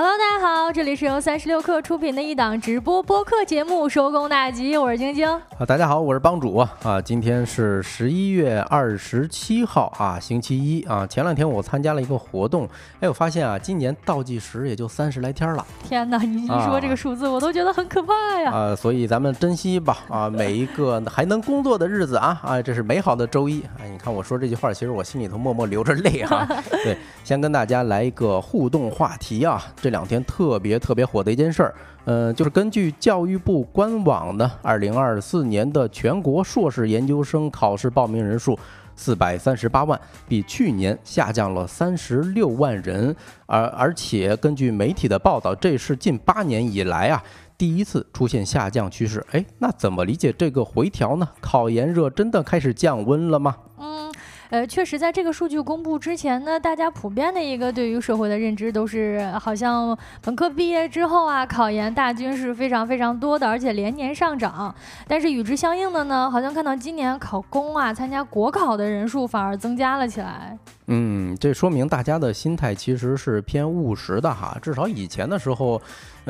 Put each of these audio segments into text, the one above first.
Hello，大家好，这里是由三十六氪出品的一档直播播客节目《收工大吉》，我是晶晶。啊，大家好，我是帮主啊。今天是十一月二十七号啊，星期一啊。前两天我参加了一个活动，哎，我发现啊，今年倒计时也就三十来天了。天哪，你一说这个数字，我都觉得很可怕呀。啊，所以咱们珍惜吧啊，每一个 还能工作的日子啊啊，这是美好的周一。哎，你看我说这句话，其实我心里头默默流着泪啊。对，先跟大家来一个互动话题啊。这这两天特别特别火的一件事儿，呃，就是根据教育部官网的二零二四年的全国硕士研究生考试报名人数四百三十八万，比去年下降了三十六万人，而而且根据媒体的报道，这是近八年以来啊第一次出现下降趋势。哎，那怎么理解这个回调呢？考研热真的开始降温了吗？嗯呃，确实，在这个数据公布之前呢，大家普遍的一个对于社会的认知都是，好像本科毕业之后啊，考研大军是非常非常多的，而且连年上涨。但是与之相应的呢，好像看到今年考公啊，参加国考的人数反而增加了起来。嗯，这说明大家的心态其实是偏务实的哈。至少以前的时候，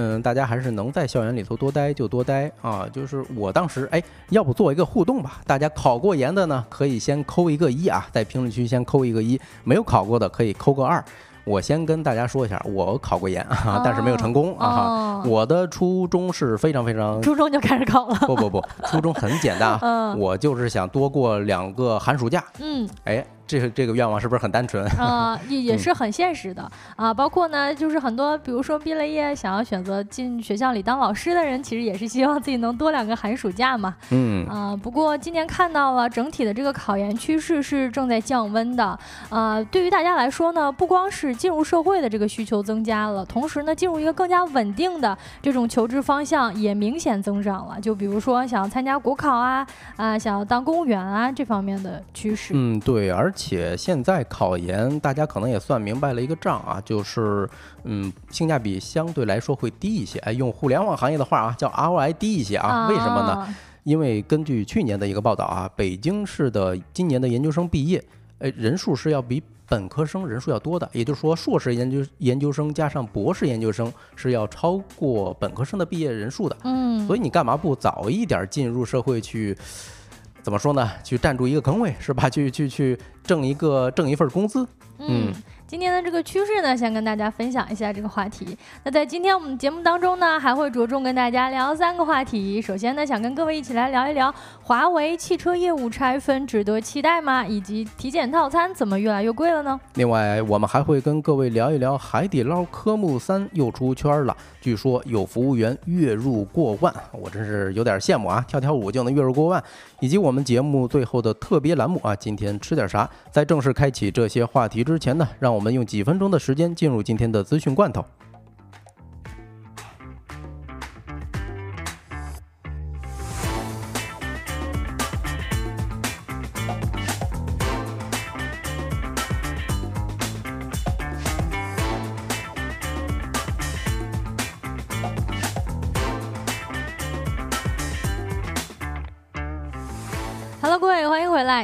嗯，大家还是能在校园里头多待就多待啊。就是我当时，哎，要不做一个互动吧？大家考过研的呢，可以先扣一个一啊，在评论区先扣一个一；没有考过的可以扣个二。我先跟大家说一下，我考过研啊，但是没有成功啊。我的初衷是非常非常，初中就开始考了？不不不，初中很简单啊，我就是想多过两个寒暑假。嗯，哎。这个这个愿望是不是很单纯啊？也也是很现实的啊。包括呢，就是很多，比如说毕了业想要选择进学校里当老师的人，其实也是希望自己能多两个寒暑假嘛。嗯啊。不过今年看到了整体的这个考研趋势是正在降温的啊。对于大家来说呢，不光是进入社会的这个需求增加了，同时呢，进入一个更加稳定的这种求职方向也明显增长了。就比如说想要参加国考啊啊，想要当公务员啊这方面的趋势。嗯，对，而。且现在考研，大家可能也算明白了一个账啊，就是，嗯，性价比相对来说会低一些。哎，用互联网行业的话啊，叫 ROI 低一些啊。为什么呢？因为根据去年的一个报道啊，北京市的今年的研究生毕业，哎，人数是要比本科生人数要多的。也就是说，硕士研究研究生加上博士研究生是要超过本科生的毕业人数的。嗯。所以你干嘛不早一点进入社会去？怎么说呢？去占住一个坑位是吧？去去去挣一个挣一份工资，嗯。今天的这个趋势呢，先跟大家分享一下这个话题。那在今天我们节目当中呢，还会着重跟大家聊三个话题。首先呢，想跟各位一起来聊一聊华为汽车业务拆分值得期待吗？以及体检套餐怎么越来越贵了呢？另外，我们还会跟各位聊一聊海底捞科目三又出圈了，据说有服务员月入过万，我真是有点羡慕啊！跳跳舞就能月入过万，以及我们节目最后的特别栏目啊，今天吃点啥？在正式开启这些话题之前呢，让我们用几分钟的时间进入今天的资讯罐头。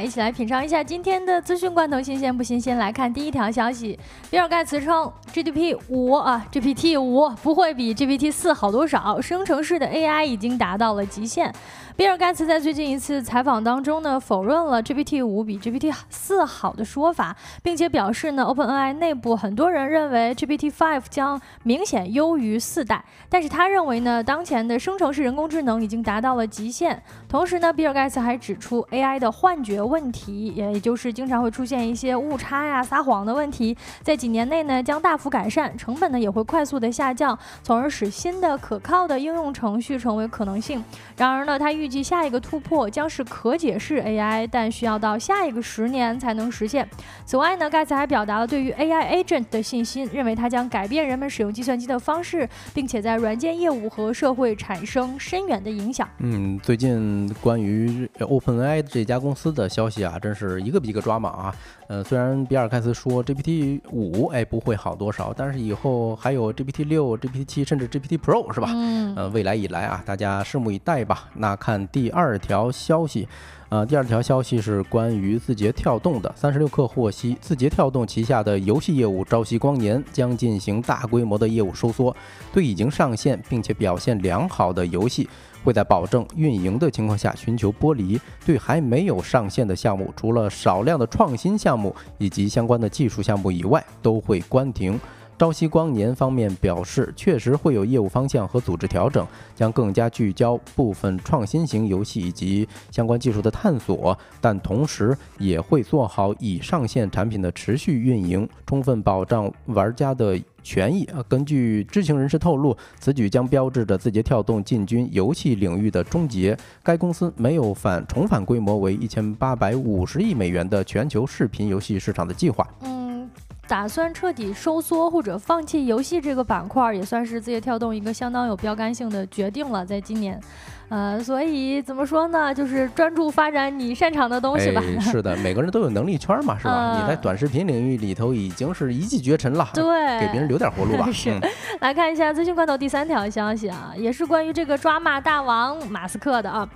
一起来品尝一下今天的资讯罐头，新鲜不新鲜？来看第一条消息，比尔盖茨称 GDP 五啊，GPT 五不会比 GPT 四好多少，生成式的 AI 已经达到了极限。比尔盖茨在最近一次采访当中呢，否认了 GPT 五比 GPT 四好的说法，并且表示呢，OpenAI 内部很多人认为 GPT five 将明显优于四代，但是他认为呢，当前的生成式人工智能已经达到了极限。同时呢，比尔盖茨还指出 AI 的幻觉问题，也也就是经常会出现一些误差呀、撒谎的问题，在几年内呢将大幅改善，成本呢也会快速的下降，从而使新的可靠的应用程序成为可能性。然而呢，他预预计下一个突破将是可解释 AI，但需要到下一个十年才能实现。此外呢，盖茨还表达了对于 AI agent 的信心，认为它将改变人们使用计算机的方式，并且在软件业务和社会产生深远的影响。嗯，最近关于 OpenAI 这家公司的消息啊，真是一个比一个抓马啊。呃，虽然比尔盖茨说 GPT 五哎不会好多少，但是以后还有 GPT 六、GPT 七，甚至 GPT Pro 是吧？嗯。呃，未来以来啊，大家拭目以待吧。那看第二条消息。呃，第二条消息是关于字节跳动的。三十六氪获悉，字节跳动旗下的游戏业务朝夕光年将进行大规模的业务收缩，对已经上线并且表现良好的游戏，会在保证运营的情况下寻求剥离；对还没有上线的项目，除了少量的创新项目以及相关的技术项目以外，都会关停。朝夕光年方面表示，确实会有业务方向和组织调整，将更加聚焦部分创新型游戏以及相关技术的探索，但同时也会做好已上线产品的持续运营，充分保障玩家的权益。啊，根据知情人士透露，此举将标志着字节跳动进军游戏领域的终结。该公司没有反重返规模为一千八百五十亿美元的全球视频游戏市场的计划。嗯打算彻底收缩或者放弃游戏这个板块，也算是字节跳动一个相当有标杆性的决定了，在今年，呃，所以怎么说呢，就是专注发展你擅长的东西吧。是的，每个人都有能力圈嘛，是吧？你在短视频领域里头已经是一骑绝尘了，对，给别人留点活路吧。是，来看一下资讯罐头第三条消息啊，也是关于这个抓马大王马斯克的啊。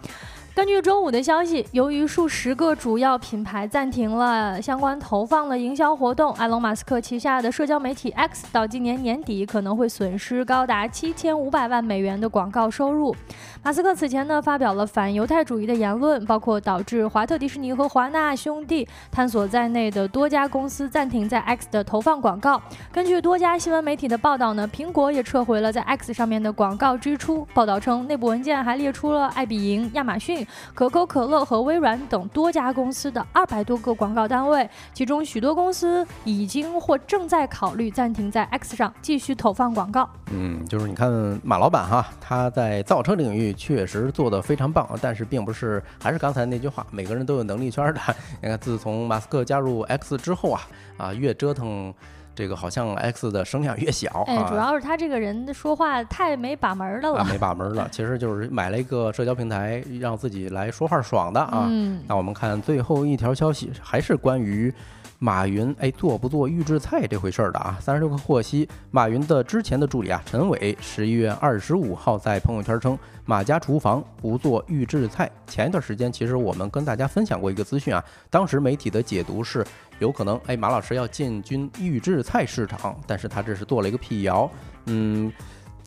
根据周五的消息，由于数十个主要品牌暂停了相关投放的营销活动，埃隆·马斯克旗下的社交媒体 X 到今年年底可能会损失高达七千五百万美元的广告收入。马斯克此前呢发表了反犹太主义的言论，包括导致华特迪士尼和华纳兄弟探索在内的多家公司暂停在 X 的投放广告。根据多家新闻媒体的报道呢，苹果也撤回了在 X 上面的广告支出。报道称，内部文件还列出了爱彼迎、亚马逊。可口可乐和微软等多家公司的二百多个广告单位，其中许多公司已经或正在考虑暂停在 X 上继续投放广告。嗯，就是你看马老板哈，他在造车领域确实做得非常棒，但是并不是还是刚才那句话，每个人都有能力圈的。你看，自从马斯克加入 X 之后啊，啊，越折腾。这个好像 X 的声量越小，哎，主要是他这个人说话太没把门的了，没把门了。其实就是买了一个社交平台，让自己来说话爽的啊。那我们看最后一条消息，还是关于。马云哎，做不做预制菜这回事儿的啊？三十六氪获悉，马云的之前的助理啊，陈伟十一月二十五号在朋友圈称，马家厨房不做预制菜。前一段时间，其实我们跟大家分享过一个资讯啊，当时媒体的解读是，有可能哎，马老师要进军预制菜市场，但是他这是做了一个辟谣，嗯。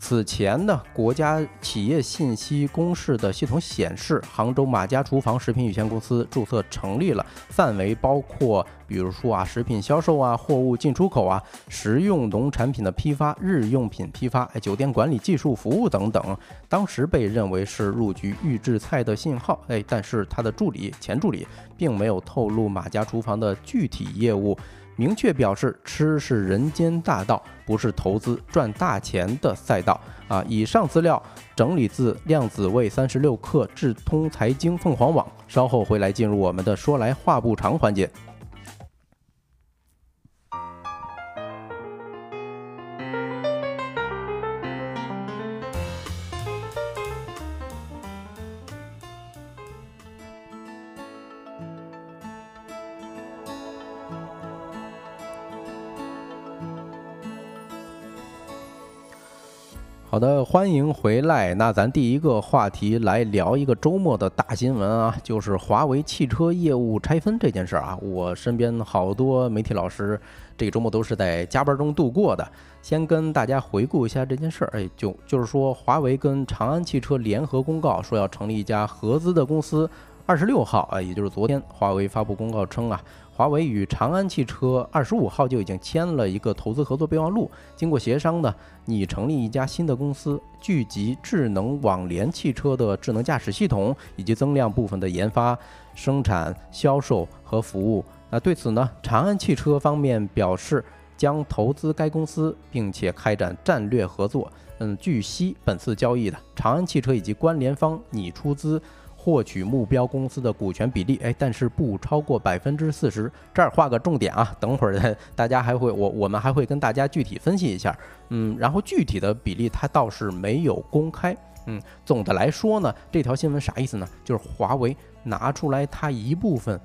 此前呢，国家企业信息公示的系统显示，杭州马家厨房食品有限公司注册成立了，范围包括，比如说啊，食品销售啊，货物进出口啊，食用农产品的批发、日用品批发、酒店管理技术服务等等。当时被认为是入局预制菜的信号，哎，但是他的助理前助理并没有透露马家厨房的具体业务。明确表示，吃是人间大道，不是投资赚大钱的赛道啊！以上资料整理自量子位三十六氪智通财经凤凰网，稍后回来进入我们的说来话不长环节。好的，欢迎回来。那咱第一个话题来聊一个周末的大新闻啊，就是华为汽车业务拆分这件事儿啊。我身边好多媒体老师这个周末都是在加班中度过的。先跟大家回顾一下这件事儿，哎，就就是说，华为跟长安汽车联合公告说要成立一家合资的公司。二十六号啊，也就是昨天，华为发布公告称啊。华为与长安汽车二十五号就已经签了一个投资合作备忘录。经过协商呢，拟成立一家新的公司，聚集智能网联汽车的智能驾驶系统，以及增量部分的研发、生产、销售和服务。那对此呢，长安汽车方面表示将投资该公司，并且开展战略合作。嗯，据悉，本次交易的长安汽车以及关联方拟出资。获取目标公司的股权比例，哎，但是不超过百分之四十。这儿画个重点啊，等会儿 大家还会，我我们还会跟大家具体分析一下。嗯，然后具体的比例它倒是没有公开。嗯，总的来说呢，这条新闻啥意思呢？就是华为拿出来它一部分，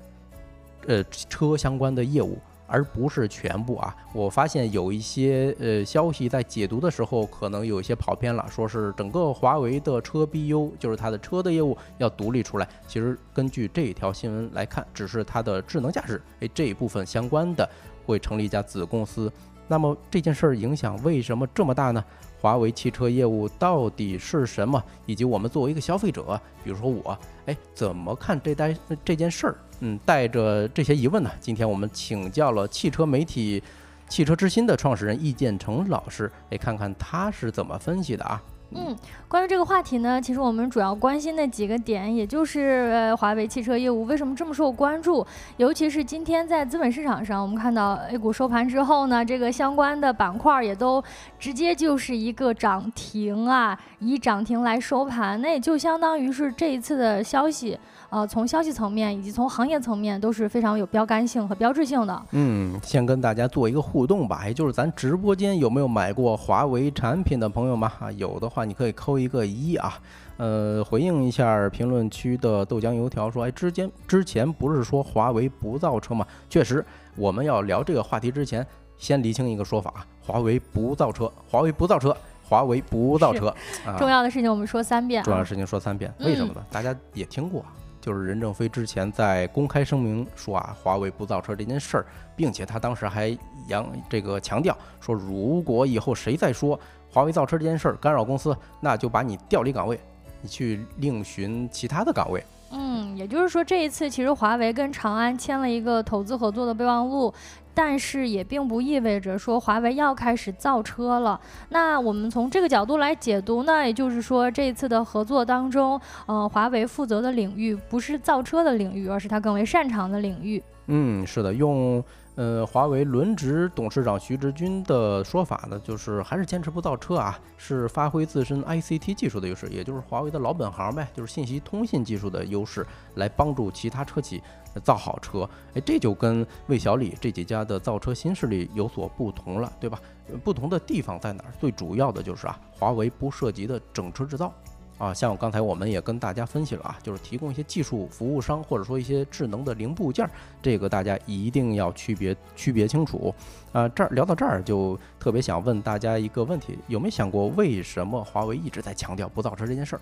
呃，车相关的业务而不是全部啊。我发现有一些呃消息在解读的时候，可能有一些跑偏了，说是整个华为的车 BU，就是它的车的业务要独立出来。其实根据这条新闻来看，只是它的智能驾驶哎这一部分相关的会成立一家子公司。那么这件事儿影响为什么这么大呢？华为汽车业务到底是什么？以及我们作为一个消费者，比如说我，哎，怎么看这单这件事儿？嗯，带着这些疑问呢，今天我们请教了汽车媒体《汽车之心》的创始人易建成老师，哎，看看他是怎么分析的啊。嗯，关于这个话题呢，其实我们主要关心的几个点，也就是呃华为汽车业务为什么这么受关注，尤其是今天在资本市场上，我们看到 A 股收盘之后呢，这个相关的板块也都直接就是一个涨停啊，以涨停来收盘，那也就相当于是这一次的消息。呃，从消息层面以及从行业层面都是非常有标杆性和标志性的。嗯，先跟大家做一个互动吧，也就是咱直播间有没有买过华为产品的朋友们？啊，有的话你可以扣一个一啊。呃，回应一下评论区的豆浆油条说，哎，之间之前不是说华为不造车吗？确实，我们要聊这个话题之前，先厘清一个说法：华为不造车，华为不造车，华为不造车。重要的事情我们说三遍。重要的事情说三遍，为什么呢？大家也听过。就是任正非之前在公开声明说啊，华为不造车这件事儿，并且他当时还扬这个强调说，如果以后谁再说华为造车这件事儿干扰公司，那就把你调离岗位，你去另寻其他的岗位。嗯，也就是说，这一次其实华为跟长安签了一个投资合作的备忘录。但是也并不意味着说华为要开始造车了。那我们从这个角度来解读呢，也就是说这次的合作当中，呃，华为负责的领域不是造车的领域，而是它更为擅长的领域。嗯，是的，用。呃，华为轮值董事长徐直军的说法呢，就是还是坚持不造车啊，是发挥自身 ICT 技术的优势，也就是华为的老本行呗，就是信息通信技术的优势，来帮助其他车企造好车。哎，这就跟魏小李这几家的造车新势力有所不同了，对吧？不同的地方在哪儿？最主要的就是啊，华为不涉及的整车制造。啊，像刚才我们也跟大家分析了啊，就是提供一些技术服务商或者说一些智能的零部件，这个大家一定要区别区别清楚。啊，这儿聊到这儿就特别想问大家一个问题，有没有想过为什么华为一直在强调不造车这件事儿？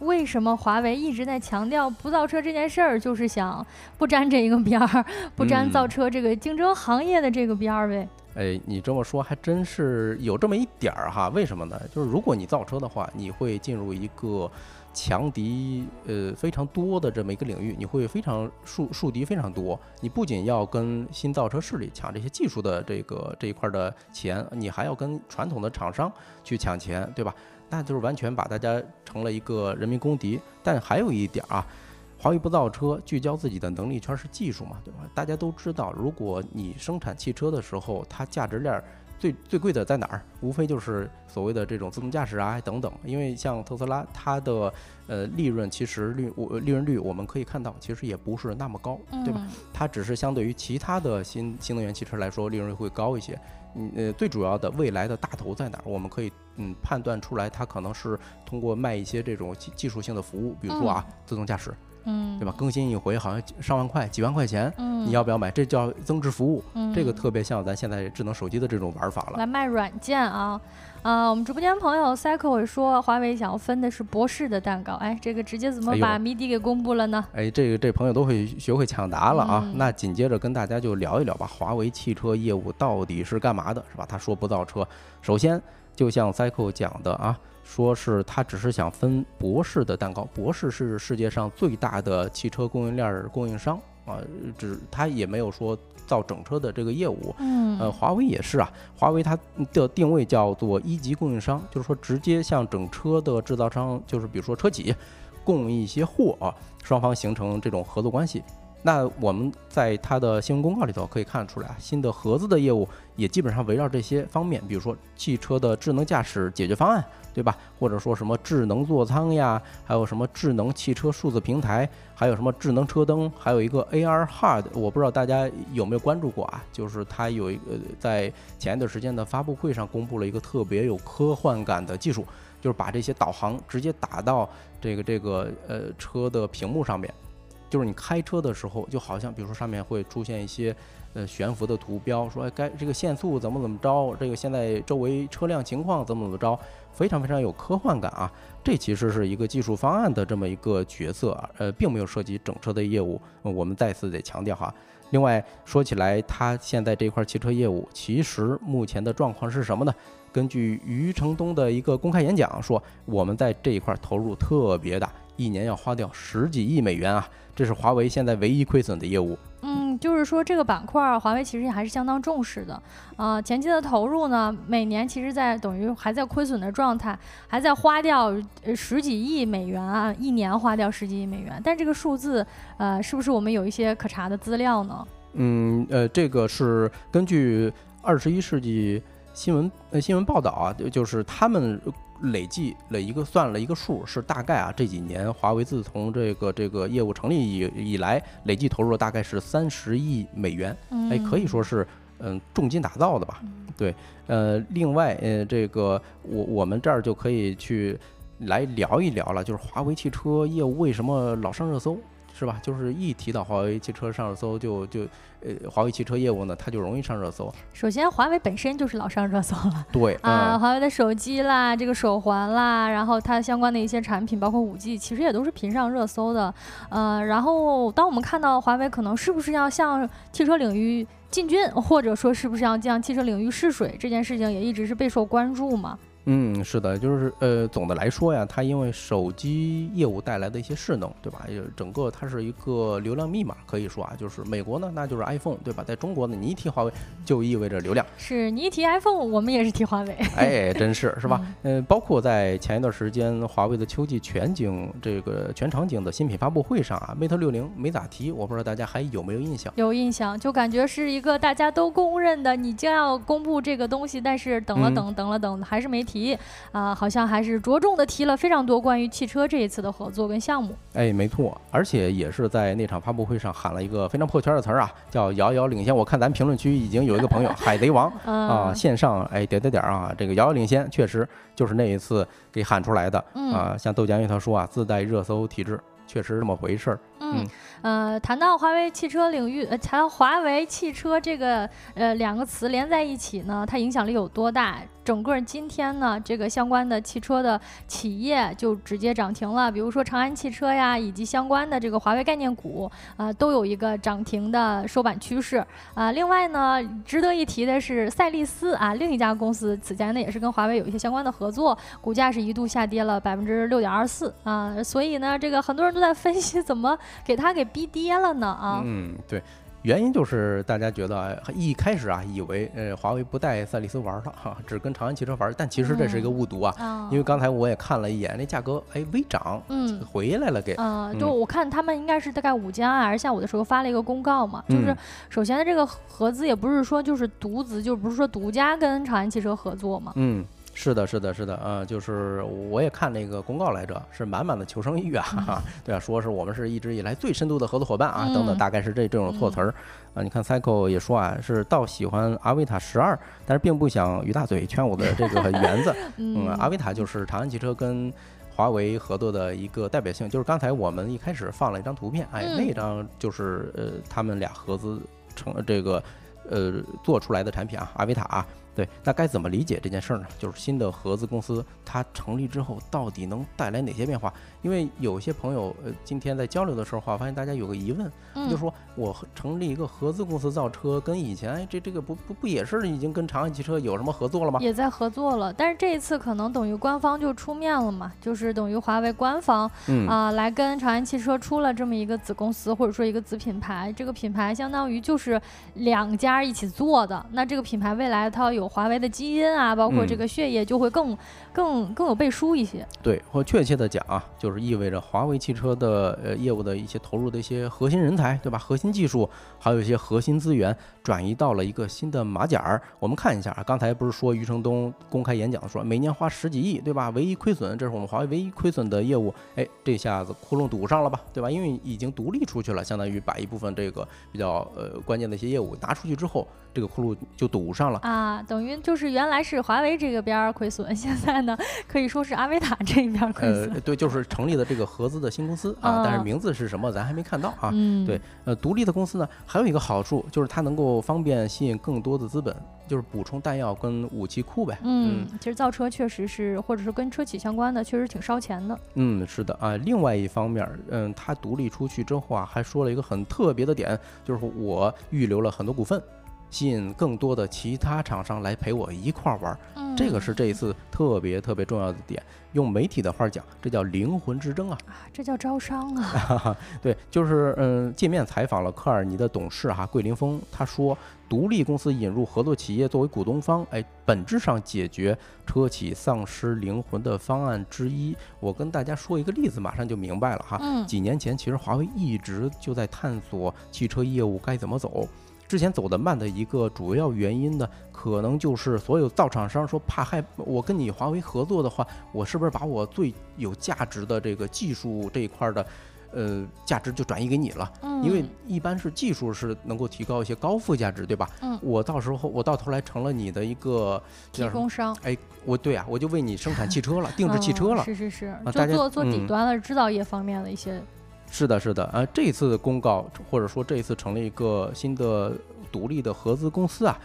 为什么华为一直在强调不造车这件事儿？就是想不沾这一个边儿，不沾造车这个竞争行业的这个边儿呗。哎，你这么说还真是有这么一点儿哈？为什么呢？就是如果你造车的话，你会进入一个强敌呃非常多的这么一个领域，你会非常树树敌非常多。你不仅要跟新造车势力抢这些技术的这个这一块的钱，你还要跟传统的厂商去抢钱，对吧？那就是完全把大家成了一个人民公敌。但还有一点啊。华为不造车，聚焦自己的能力圈是技术嘛，对吧？大家都知道，如果你生产汽车的时候，它价值链最最贵的在哪儿？无非就是所谓的这种自动驾驶啊等等。因为像特斯拉，它的呃利润其实利我利润率我们可以看到，其实也不是那么高，对吧？它只是相对于其他的新新能源汽车来说，利润率会高一些。嗯呃，最主要的未来的大头在哪儿？我们可以嗯判断出来，它可能是通过卖一些这种技技术性的服务，比如说啊自动驾驶。嗯，对吧？更新一回好像上万块、几万块钱，嗯，你要不要买？这叫增值服务，嗯这个特别像咱现在智能手机的这种玩法了。来卖软件啊，啊，我们直播间朋友 Cycle 说，华为想要分的是博士的蛋糕，哎，这个直接怎么把谜底给公布了呢？哎，这个这朋友都会学会抢答了啊。那紧接着跟大家就聊一聊吧，华为汽车业务到底是干嘛的，是吧？他说不造车，首先就像 Cycle 讲的啊。说是他只是想分博士的蛋糕，博士是世界上最大的汽车供应链供应商啊，只他也没有说造整车的这个业务。嗯，呃，华为也是啊，华为它的定位叫做一级供应商，就是说直接向整车的制造商，就是比如说车企，供一些货啊，双方形成这种合作关系。那我们在它的新闻公告里头可以看出来啊，新的合资的业务也基本上围绕这些方面，比如说汽车的智能驾驶解决方案。对吧？或者说什么智能座舱呀，还有什么智能汽车数字平台，还有什么智能车灯，还有一个 AR HUD，我不知道大家有没有关注过啊？就是它有一个在前一段时间的发布会上公布了一个特别有科幻感的技术，就是把这些导航直接打到这个这个呃车的屏幕上面。就是你开车的时候，就好像比如说上面会出现一些呃悬浮的图标，说哎该这个限速怎么怎么着，这个现在周围车辆情况怎么怎么着，非常非常有科幻感啊。这其实是一个技术方案的这么一个角色啊，呃，并没有涉及整车的业务。我们再次得强调哈。另外说起来，它现在这块汽车业务，其实目前的状况是什么呢？根据余承东的一个公开演讲说，我们在这一块投入特别大，一年要花掉十几亿美元啊，这是华为现在唯一亏损的业务。嗯，就是说这个板块，华为其实也还是相当重视的。呃，前期的投入呢，每年其实在等于还在亏损的状态，还在花掉十几亿美元啊，一年花掉十几亿美元。但这个数字，呃，是不是我们有一些可查的资料呢？嗯，呃，这个是根据二十一世纪新闻呃新闻报道啊，就是他们累计了一个算了一个数，是大概啊这几年华为自从这个这个业务成立以以来，累计投入了大概是三十亿美元，哎，可以说是嗯重金打造的吧。对，呃，另外呃这个我我们这儿就可以去来聊一聊了，就是华为汽车业务为什么老上热搜。是吧？就是一提到华为汽车上热搜，就就，呃，华为汽车业务呢，它就容易上热搜。首先，华为本身就是老上热搜了。对啊，华为的手机啦，这个手环啦，然后它相关的一些产品，包括五 G，其实也都是频上热搜的。呃，然后当我们看到华为可能是不是要向汽车领域进军，或者说是不是要向汽车领域试水，这件事情也一直是备受关注嘛。嗯，是的，就是呃，总的来说呀，它因为手机业务带来的一些势能，对吧？也整个它是一个流量密码，可以说啊，就是美国呢，那就是 iPhone，对吧？在中国呢，你一提华为就意味着流量。是你一提 iPhone，我们也是提华为。哎，真是是吧？嗯，包括在前一段时间，华为的秋季全景这个全场景的新品发布会上啊，Mate 六零没咋提，我不知道大家还有没有印象？有印象，就感觉是一个大家都公认的，你将要公布这个东西，但是等了等，等了等，还是没提。提啊，好像还是着重的提了非常多关于汽车这一次的合作跟项目。哎，没错，而且也是在那场发布会上喊了一个非常破圈的词儿啊，叫遥遥领先。我看咱评论区已经有一个朋友 海贼王啊，线上哎点点点啊，这个遥遥领先确实就是那一次给喊出来的啊。像豆浆鱼他说啊，自带热搜体质，确实这么回事儿。嗯，呃，谈到华为汽车领域，呃，谈华为汽车这个呃两个词连在一起呢，它影响力有多大？整个今天呢，这个相关的汽车的企业就直接涨停了，比如说长安汽车呀，以及相关的这个华为概念股啊，都有一个涨停的收板趋势啊。另外呢，值得一提的是赛力斯啊，另一家公司此前呢也是跟华为有一些相关的合作，股价是一度下跌了百分之六点二四啊。所以呢，这个很多人都在分析怎么给它给逼跌了呢啊。嗯，对。原因就是大家觉得一开始啊，以为呃华为不带赛力斯玩了哈，只跟长安汽车玩，但其实这是一个误读啊。因为刚才我也看了一眼，那价格哎微涨，嗯，回来了给。嗯，就我看他们应该是大概五加二下午的时候发了一个公告嘛，就是首先的这个合资也不是说就是独资，就不是说独家跟长安汽车合作嘛。嗯。是的，是的，是的，呃，就是我也看那个公告来着，是满满的求生欲啊，对啊，说是我们是一直以来最深度的合作伙伴啊，等等，大概是这这种措辞儿啊。你看 Cycle 也说啊，是倒喜欢阿维塔十二，但是并不想于大嘴圈我的这个 园子。嗯，阿维塔就是长安汽车跟华为合作的一个代表性，就是刚才我们一开始放了一张图片，哎，那张就是呃他们俩合资成这个呃做出来的产品啊，阿维塔。对，那该怎么理解这件事儿呢？就是新的合资公司它成立之后，到底能带来哪些变化？因为有些朋友呃，今天在交流的时候，话发现大家有个疑问，就说我成立一个合资公司造车，跟以前哎这这个不不不也是已经跟长安汽车有什么合作了吗？也在合作了，但是这一次可能等于官方就出面了嘛，就是等于华为官方啊来跟长安汽车出了这么一个子公司或者说一个子品牌，这个品牌相当于就是两家一起做的，那这个品牌未来它要有。华为的基因啊，包括这个血液就会更、更、更有背书一些。对，或确切的讲啊，就是意味着华为汽车的呃业务的一些投入的一些核心人才，对吧？核心技术，还有一些核心资源转移到了一个新的马甲儿。我们看一下啊，刚才不是说余承东公开演讲说每年花十几亿，对吧？唯一亏损，这是我们华为唯一亏损的业务。哎，这下子窟窿堵上了吧，对吧？因为已经独立出去了，相当于把一部分这个比较呃关键的一些业务拿出去之后，这个窟窿就堵上了啊。等于就是原来是华为这个边亏损，现在呢可以说是阿维塔这一边亏损。呃，对，就是成立了这个合资的新公司啊，但是名字是什么咱还没看到啊。嗯，对，呃，独立的公司呢还有一个好处就是它能够方便吸引更多的资本，就是补充弹药跟武器库呗。嗯，其实造车确实是，或者是跟车企相关的，确实挺烧钱的。嗯，是的啊。另外一方面，嗯，它独立出去之后啊，还说了一个很特别的点，就是我预留了很多股份。吸引更多的其他厂商来陪我一块儿玩，这个是这一次特别特别重要的点。用媒体的话讲，这叫灵魂之争啊！啊，这叫招商啊！对，就是嗯，界面采访了科尔尼的董事哈桂林峰，他说，独立公司引入合作企业作为股东方，哎，本质上解决车企丧失灵魂的方案之一。我跟大家说一个例子，马上就明白了哈。嗯，几年前其实华为一直就在探索汽车业务该怎么走。之前走得慢的一个主要原因呢，可能就是所有造厂商说怕害我跟你华为合作的话，我是不是把我最有价值的这个技术这一块的，呃，价值就转移给你了？嗯，因为一般是技术是能够提高一些高附加值，对吧？嗯，我到时候我到头来成了你的一个提供商。哎，我对啊，我就为你生产汽车了，定制汽车了。是是是，就做做底端的，制造业方面的一些。是的，是的，呃，这次公告或者说这一次成立一个新的独立的合资公司啊，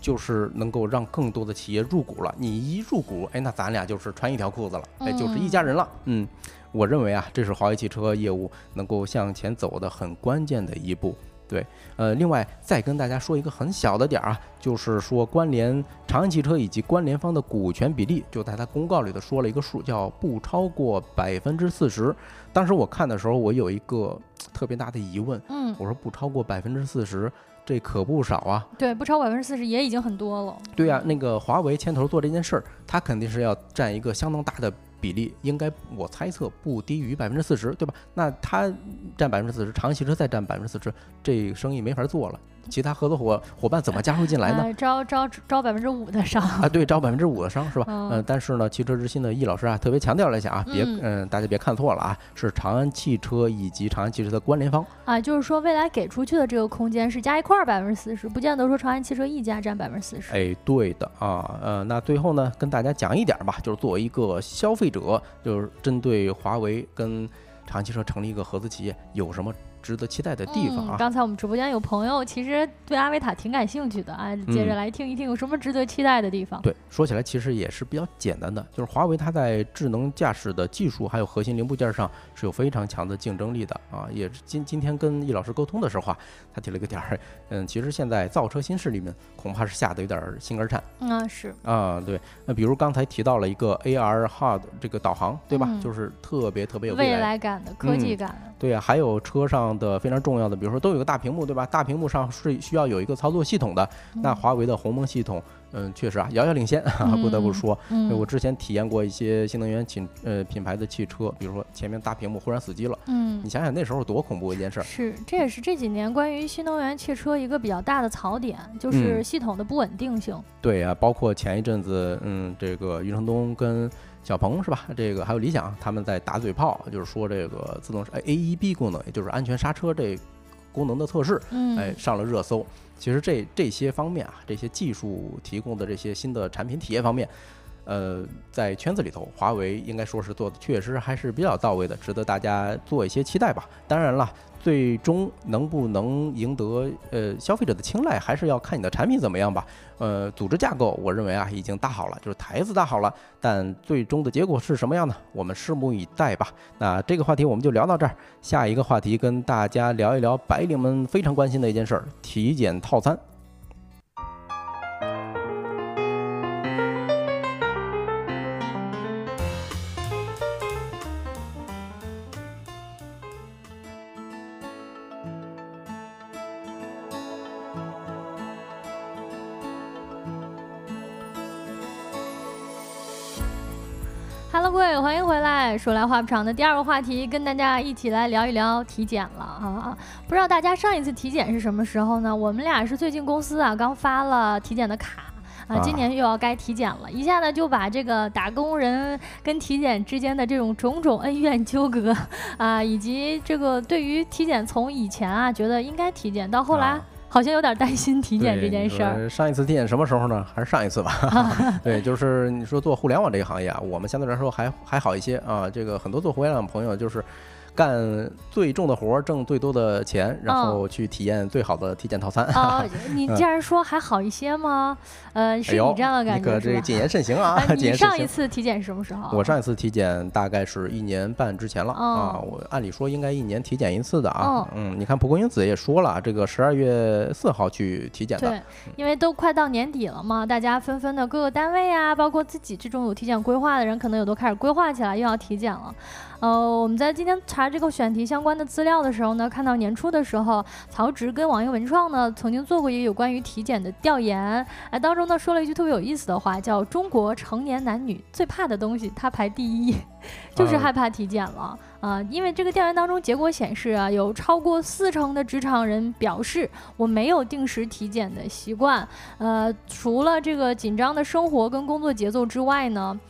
就是能够让更多的企业入股了。你一入股，哎，那咱俩就是穿一条裤子了，哎，就是一家人了。嗯，我认为啊，这是华为汽车业务能够向前走的很关键的一步。对，呃，另外再跟大家说一个很小的点儿啊，就是说关联长安汽车以及关联方的股权比例，就在它公告里头说了一个数，叫不超过百分之四十。当时我看的时候，我有一个 特别大的疑问，嗯，我说不超过百分之四十，这可不少啊。对，不超过百分之四十也已经很多了。对呀，那个华为牵头做这件事儿，它肯定是要占一个相当大的。比例应该我猜测不低于百分之四十，对吧？那它占百分之四十，长安汽车再占百分之四十，这生意没法做了。其他合作伙伙伴怎么加入进来呢？招招招百分之五的商啊，对，招百分之五的商是吧？嗯，但是呢，汽车之心的易老师啊，特别强调了一下啊，别嗯，大家别看错了啊，是长安汽车以及长安汽车的关联方啊，就是说未来给出去的这个空间是加一块儿百分之四十，不见得说长安汽车一家占百分之四十。哎，对的啊，呃，那最后呢，跟大家讲一点吧，就是作为一个消费者，就是针对华为跟长安汽车成立一个合资企业有什么？值得期待的地方啊！刚才我们直播间有朋友其实对阿维塔挺感兴趣的啊，接着来听一听有什么值得期待的地方。对，说起来其实也是比较简单的，就是华为它在智能驾驶的技术还有核心零部件上是有非常强的竞争力的啊。也是今今天跟易老师沟通的时候啊，他提了个点儿，嗯，其实现在造车新势力们恐怕是吓得有点心肝颤。啊，是啊，对。那比如刚才提到了一个 AR HUD 这个导航，对吧？就是特别特别有未来感的科技感。对啊，还有车上的非常重要的，比如说都有个大屏幕，对吧？大屏幕上是需要有一个操作系统的。那华为的鸿蒙系统，嗯，确实啊，遥遥领先，不得不说。嗯我之前体验过一些新能源品呃品牌的汽车，比如说前面大屏幕忽然死机了，嗯，你想想那时候多恐怖一件事。是，这也是这几年关于新能源汽车一个比较大的槽点，就是系统的不稳定性。对啊，包括前一阵子，嗯，这个余承东跟。小鹏是吧？这个还有理想，他们在打嘴炮，就是说这个自动哎 AEB 功能，也就是安全刹车这功能的测试，哎上了热搜。其实这这些方面啊，这些技术提供的这些新的产品体验方面。呃，在圈子里头，华为应该说是做的确实还是比较到位的，值得大家做一些期待吧。当然了，最终能不能赢得呃消费者的青睐，还是要看你的产品怎么样吧。呃，组织架构我认为啊已经搭好了，就是台子搭好了，但最终的结果是什么样呢？我们拭目以待吧。那这个话题我们就聊到这儿，下一个话题跟大家聊一聊白领们非常关心的一件事儿——体检套餐。欢迎回来。说来话不长的第二个话题，跟大家一起来聊一聊体检了啊！不知道大家上一次体检是什么时候呢？我们俩是最近公司啊刚发了体检的卡啊，今年又要该体检了，一下呢就把这个打工人跟体检之间的这种种种恩怨纠葛 啊，以及这个对于体检从以前啊觉得应该体检，到后来。好像有点担心体检这件事儿。上一次体检什么时候呢？还是上一次吧。对，就是你说做互联网这个行业啊，我们相对来说还还好一些啊。这个很多做互联网朋友就是。干最重的活，挣最多的钱，然后去体验最好的体检套餐。哦，你既然说还好一些吗？呃，是你这样的感觉这个谨言慎行啊！你上一次体检是什么时候？我上一次体检大概是一年半之前了啊。我按理说应该一年体检一次的啊。嗯，你看蒲公英子也说了，这个十二月四号去体检的。对，因为都快到年底了嘛，大家纷纷的各个单位啊，包括自己这种有体检规划的人，可能也都开始规划起来，又要体检了。呃，我们在今天查这个选题相关的资料的时候呢，看到年初的时候，曹植跟网易文创呢曾经做过一个有关于体检的调研，哎，当中呢说了一句特别有意思的话，叫中国成年男女最怕的东西，他排第一，就是害怕体检了啊。因为这个调研当中结果显示啊，有超过四成的职场人表示我没有定时体检的习惯，呃，除了这个紧张的生活跟工作节奏之外呢。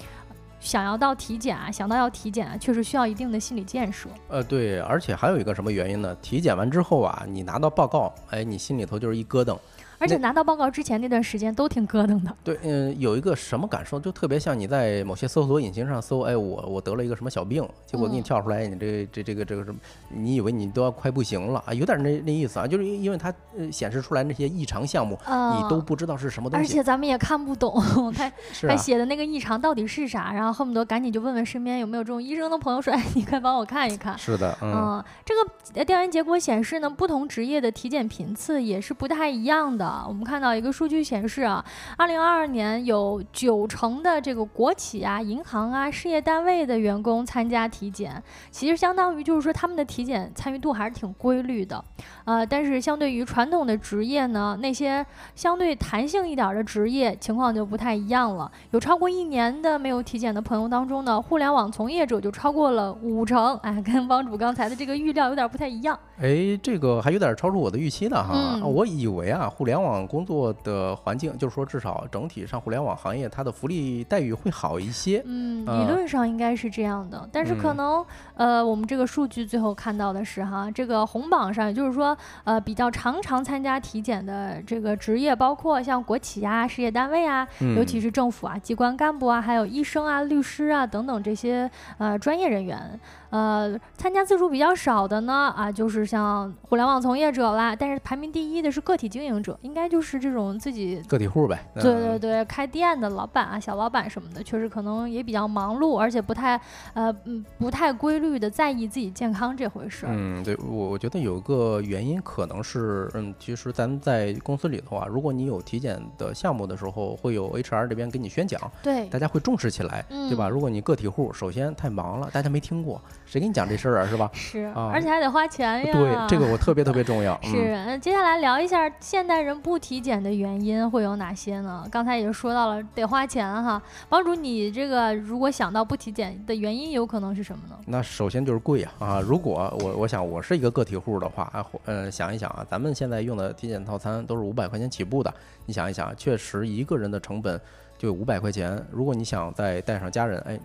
想要到体检啊，想到要体检啊，确实需要一定的心理建设。呃，对，而且还有一个什么原因呢？体检完之后啊，你拿到报告，哎，你心里头就是一咯噔。而且拿到报告之前那段时间都挺咯噔的。对，嗯，有一个什么感受，就特别像你在某些搜索引擎上搜，哎，我我得了一个什么小病，结果给你跳出来，你这这这个这个什么，你以为你都要快不行了啊，有点那那意思啊，就是因为它显示出来那些异常项目，你都不知道是什么东西。而且咱们也看不懂，他他写的那个异常到底是啥，然后恨不得赶紧就问问身边有没有这种医生的朋友说，哎，你快帮我看一看。是的，嗯，这个调研结果显示呢，不同职业的体检频次也是不太一样的。我们看到一个。数据显示啊，二零二二年有九成的这个国企啊、银行啊、事业单位的员工参加体检，其实相当于就是说他们的体检参与度还是挺规律的。呃，但是相对于传统的职业呢，那些相对弹性一点的职业情况就不太一样了。有超过一年的没有体检的朋友当中呢，互联网从业者就超过了五成。哎，跟帮主刚才的这个预料有点不太一样。哎，这个还有点超出我的预期呢哈。我以为啊，互联网工作。的环境，就是说，至少整体上互联网行业它的福利待遇会好一些。嗯，理论上应该是这样的，但是可能，呃，我们这个数据最后看到的是哈，这个红榜上，也就是说，呃，比较常常参加体检的这个职业，包括像国企啊、事业单位啊，尤其是政府啊、机关干部啊，还有医生啊、律师啊等等这些呃专业人员。呃，参加次数比较少的呢，啊，就是像互联网从业者啦。但是排名第一的是个体经营者，应该就是这种自己个体户呗。对对对，开店的老板啊，小老板什么的，确实可能也比较忙碌，而且不太呃嗯不太规律的在意自己健康这回事。嗯，对我我觉得有个原因可能是，嗯，其实咱们在公司里头啊，如果你有体检的项目的时候，会有 HR 这边给你宣讲，对，大家会重视起来，对吧？如果你个体户，首先太忙了，大家没听过。谁给你讲这事儿啊？是吧？是，而且还得花钱呀。对，这个我特别特别重要。是，那接下来聊一下现代人不体检的原因会有哪些呢？刚才也说到了，得花钱哈。帮主，你这个如果想到不体检的原因，有可能是什么呢？那首先就是贵呀啊！如果我我想我是一个个体户的话，呃，想一想啊，咱们现在用的体检套餐都是五百块钱起步的，你想一想，确实一个人的成本。就五百块钱，如果你想再带上家人，哎，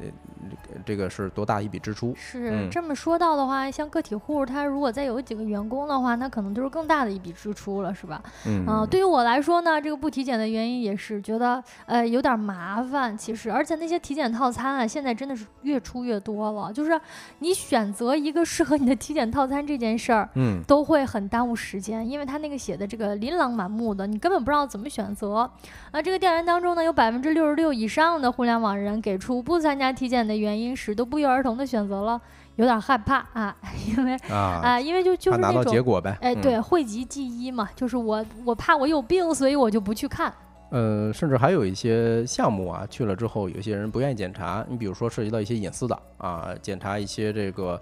这个是多大一笔支出？是这么说到的话，像个体户，他如果再有几个员工的话，那可能就是更大的一笔支出了，是吧？嗯，对于我来说呢，这个不体检的原因也是觉得呃有点麻烦。其实，而且那些体检套餐啊，现在真的是越出越多了。就是你选择一个适合你的体检套餐这件事儿，嗯，都会很耽误时间，因为他那个写的这个琳琅满目的，你根本不知道怎么选择。啊，这个调研当中呢，有百分之。之六十六以上的互联网人给出不参加体检的原因时，都不约而同的选择了有点害怕啊，因为啊，因为就就是那种结果呗，哎，对，讳疾忌医嘛，就是我我怕我有病，所以我就不去看。呃，甚至还有一些项目啊，去了之后，有些人不愿意检查。你比如说涉及到一些隐私的啊，检查一些这个。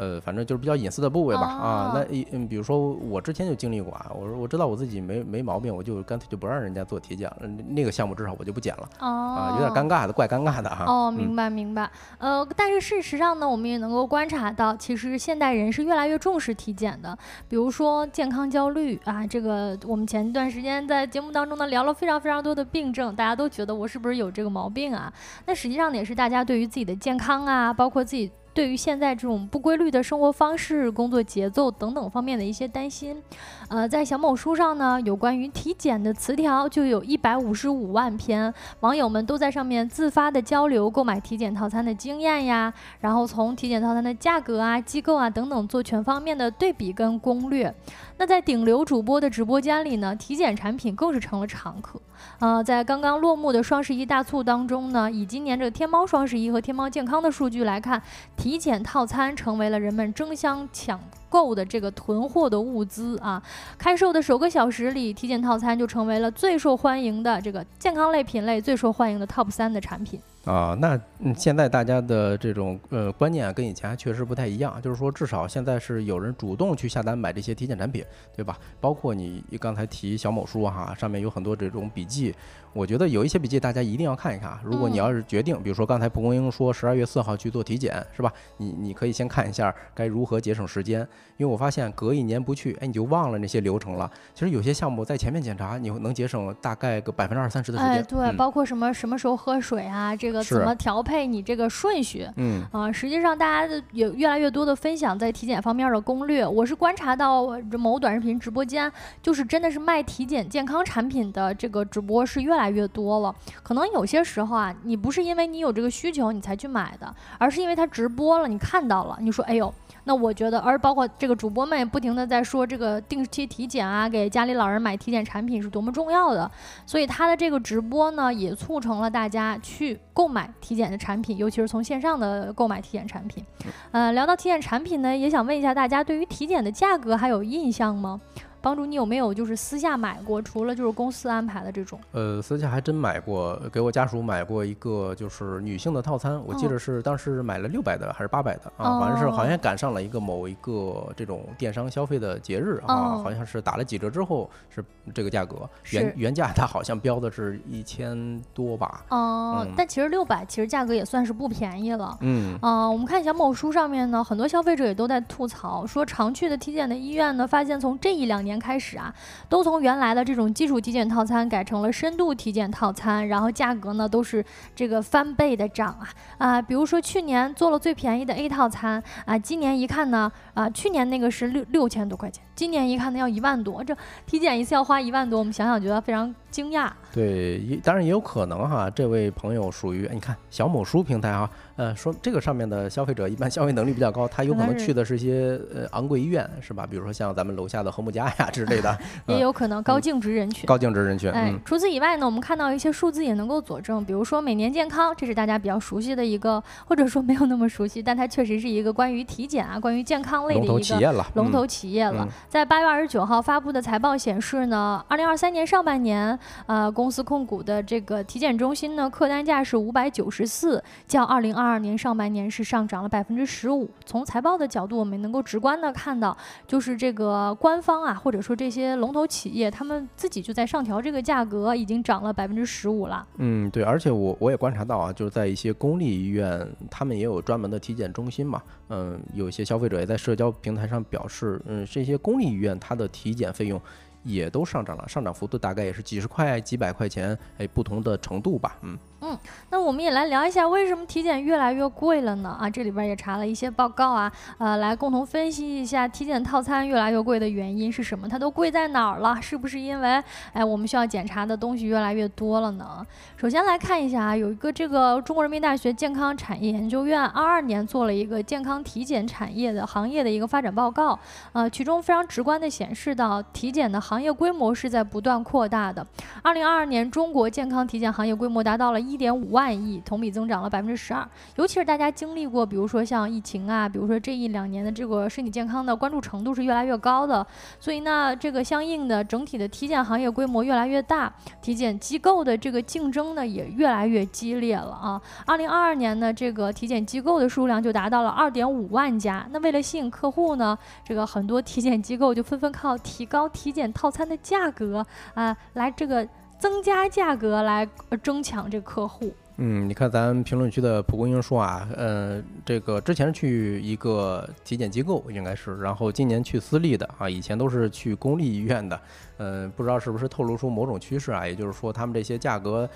呃，反正就是比较隐私的部位吧，啊，那一嗯，比如说我之前就经历过啊，我说我知道我自己没没毛病，我就干脆就不让人家做体检了，那个项目至少我就不检了，啊，有点尴尬的，怪尴尬的哈。哦，明白明白，呃，但是事实上呢，我们也能够观察到，其实现代人是越来越重视体检的，比如说健康焦虑啊，这个我们前一段时间在节目当中呢聊了非常非常多的病症，大家都觉得我是不是有这个毛病啊？那实际上呢也是大家对于自己的健康啊，包括自己。对于现在这种不规律的生活方式、工作节奏等等方面的一些担心。呃，在小某书上呢，有关于体检的词条就有一百五十五万篇，网友们都在上面自发的交流购买体检套餐的经验呀，然后从体检套餐的价格啊、机构啊等等做全方面的对比跟攻略。那在顶流主播的直播间里呢，体检产品更是成了常客。呃，在刚刚落幕的双十一大促当中呢，以今年这个天猫双十一和天猫健康的数据来看，体检套餐成为了人们争相抢。购的这个囤货的物资啊，开售的首个小时里，体检套餐就成为了最受欢迎的这个健康类品类最受欢迎的 TOP 三的产品。啊，那嗯，现在大家的这种呃观念跟以前确实不太一样，就是说至少现在是有人主动去下单买这些体检产品，对吧？包括你刚才提小某书哈，上面有很多这种笔记，我觉得有一些笔记大家一定要看一看。如果你要是决定，比如说刚才蒲公英说十二月四号去做体检，是吧？你你可以先看一下该如何节省时间，因为我发现隔一年不去，哎，你就忘了那些流程了。其实有些项目在前面检查，你能节省大概个百分之二三十的时间。哎，对，包括什么什么时候喝水啊，这个怎么调配你这个顺序？嗯啊，实际上大家的有越来越多的分享在体检方面的攻略。我是观察到某短视频直播间，就是真的是卖体检健康产品的这个直播是越来越多了。可能有些时候啊，你不是因为你有这个需求你才去买的，而是因为它直播了，你看到了，你说哎呦。那我觉得，而包括这个主播们也不停的在说这个定期体检啊，给家里老人买体检产品是多么重要的，所以他的这个直播呢，也促成了大家去购买体检的产品，尤其是从线上的购买体检产品。呃，聊到体检产品呢，也想问一下大家，对于体检的价格还有印象吗？帮助你有没有就是私下买过？除了就是公司安排的这种？呃，私下还真买过，给我家属买过一个就是女性的套餐，我记得是当时买了六百的还是八百的啊？反正是好像赶上了一个某一个这种电商消费的节日啊，好像是打了几折之后是这个价格，原原价它好像标的是一千多吧？哦，但其实六百其实价格也算是不便宜了。嗯，啊，我们看小某书上面呢，很多消费者也都在吐槽说，常去的体检的医院呢，发现从这一两年。年开始啊，都从原来的这种基础体检套餐改成了深度体检套餐，然后价格呢都是这个翻倍的涨啊啊！比如说去年做了最便宜的 A 套餐啊，今年一看呢啊，去年那个是六六千多块钱，今年一看呢要一万多，这体检一次要花一万多，我们想想觉得非常惊讶。对，当然也有可能哈，这位朋友属于你看小某书平台哈。呃，说这个上面的消费者一般消费能力比较高，他有可能去的是一些呃昂贵医院，是吧？比如说像咱们楼下的和睦家呀 之类的，也有可能高净值人群。高净值人群。哎，除此以外呢，我们看到一些数字也能够佐证，比如说每年健康，这是大家比较熟悉的一个，或者说没有那么熟悉，但它确实是一个关于体检啊、关于健康类的一个龙头企业了。龙头企业了。在八月二十九号发布的财报显示呢，二零二三年上半年，呃，公司控股的这个体检中心呢，客单价是五百九十四，较二零二二年上半年。是上涨了百分之十五。从财报的角度，我们能够直观的看到，就是这个官方啊，或者说这些龙头企业，他们自己就在上调这个价格，已经涨了百分之十五了。嗯，对，而且我我也观察到啊，就是在一些公立医院，他们也有专门的体检中心嘛。嗯，有些消费者也在社交平台上表示，嗯，这些公立医院它的体检费用也都上涨了，上涨幅度大概也是几十块、几百块钱，哎，不同的程度吧。嗯。嗯，那我们也来聊一下为什么体检越来越贵了呢？啊，这里边也查了一些报告啊，呃，来共同分析一下体检套餐越来越贵的原因是什么？它都贵在哪儿了？是不是因为哎我们需要检查的东西越来越多了呢？首先来看一下啊，有一个这个中国人民大学健康产业研究院二二年做了一个健康体检产业的行业的一个发展报告，呃，其中非常直观的显示到体检的行业规模是在不断扩大的。二零二二年中国健康体检行业规模达到了。一点五万亿，同比增长了百分之十二。尤其是大家经历过，比如说像疫情啊，比如说这一两年的这个身体健康的关注程度是越来越高的，所以呢，这个相应的整体的体检行业规模越来越大，体检机构的这个竞争呢也越来越激烈了啊。二零二二年呢，这个体检机构的数量就达到了二点五万家。那为了吸引客户呢，这个很多体检机构就纷纷靠提高体检套餐的价格啊，来这个。增加价格来争抢这个客户。嗯，你看咱评论区的蒲公英说啊，呃，这个之前去一个体检机构应该是，然后今年去私立的啊，以前都是去公立医院的，嗯，不知道是不是透露出某种趋势啊？也就是说，他们这些价格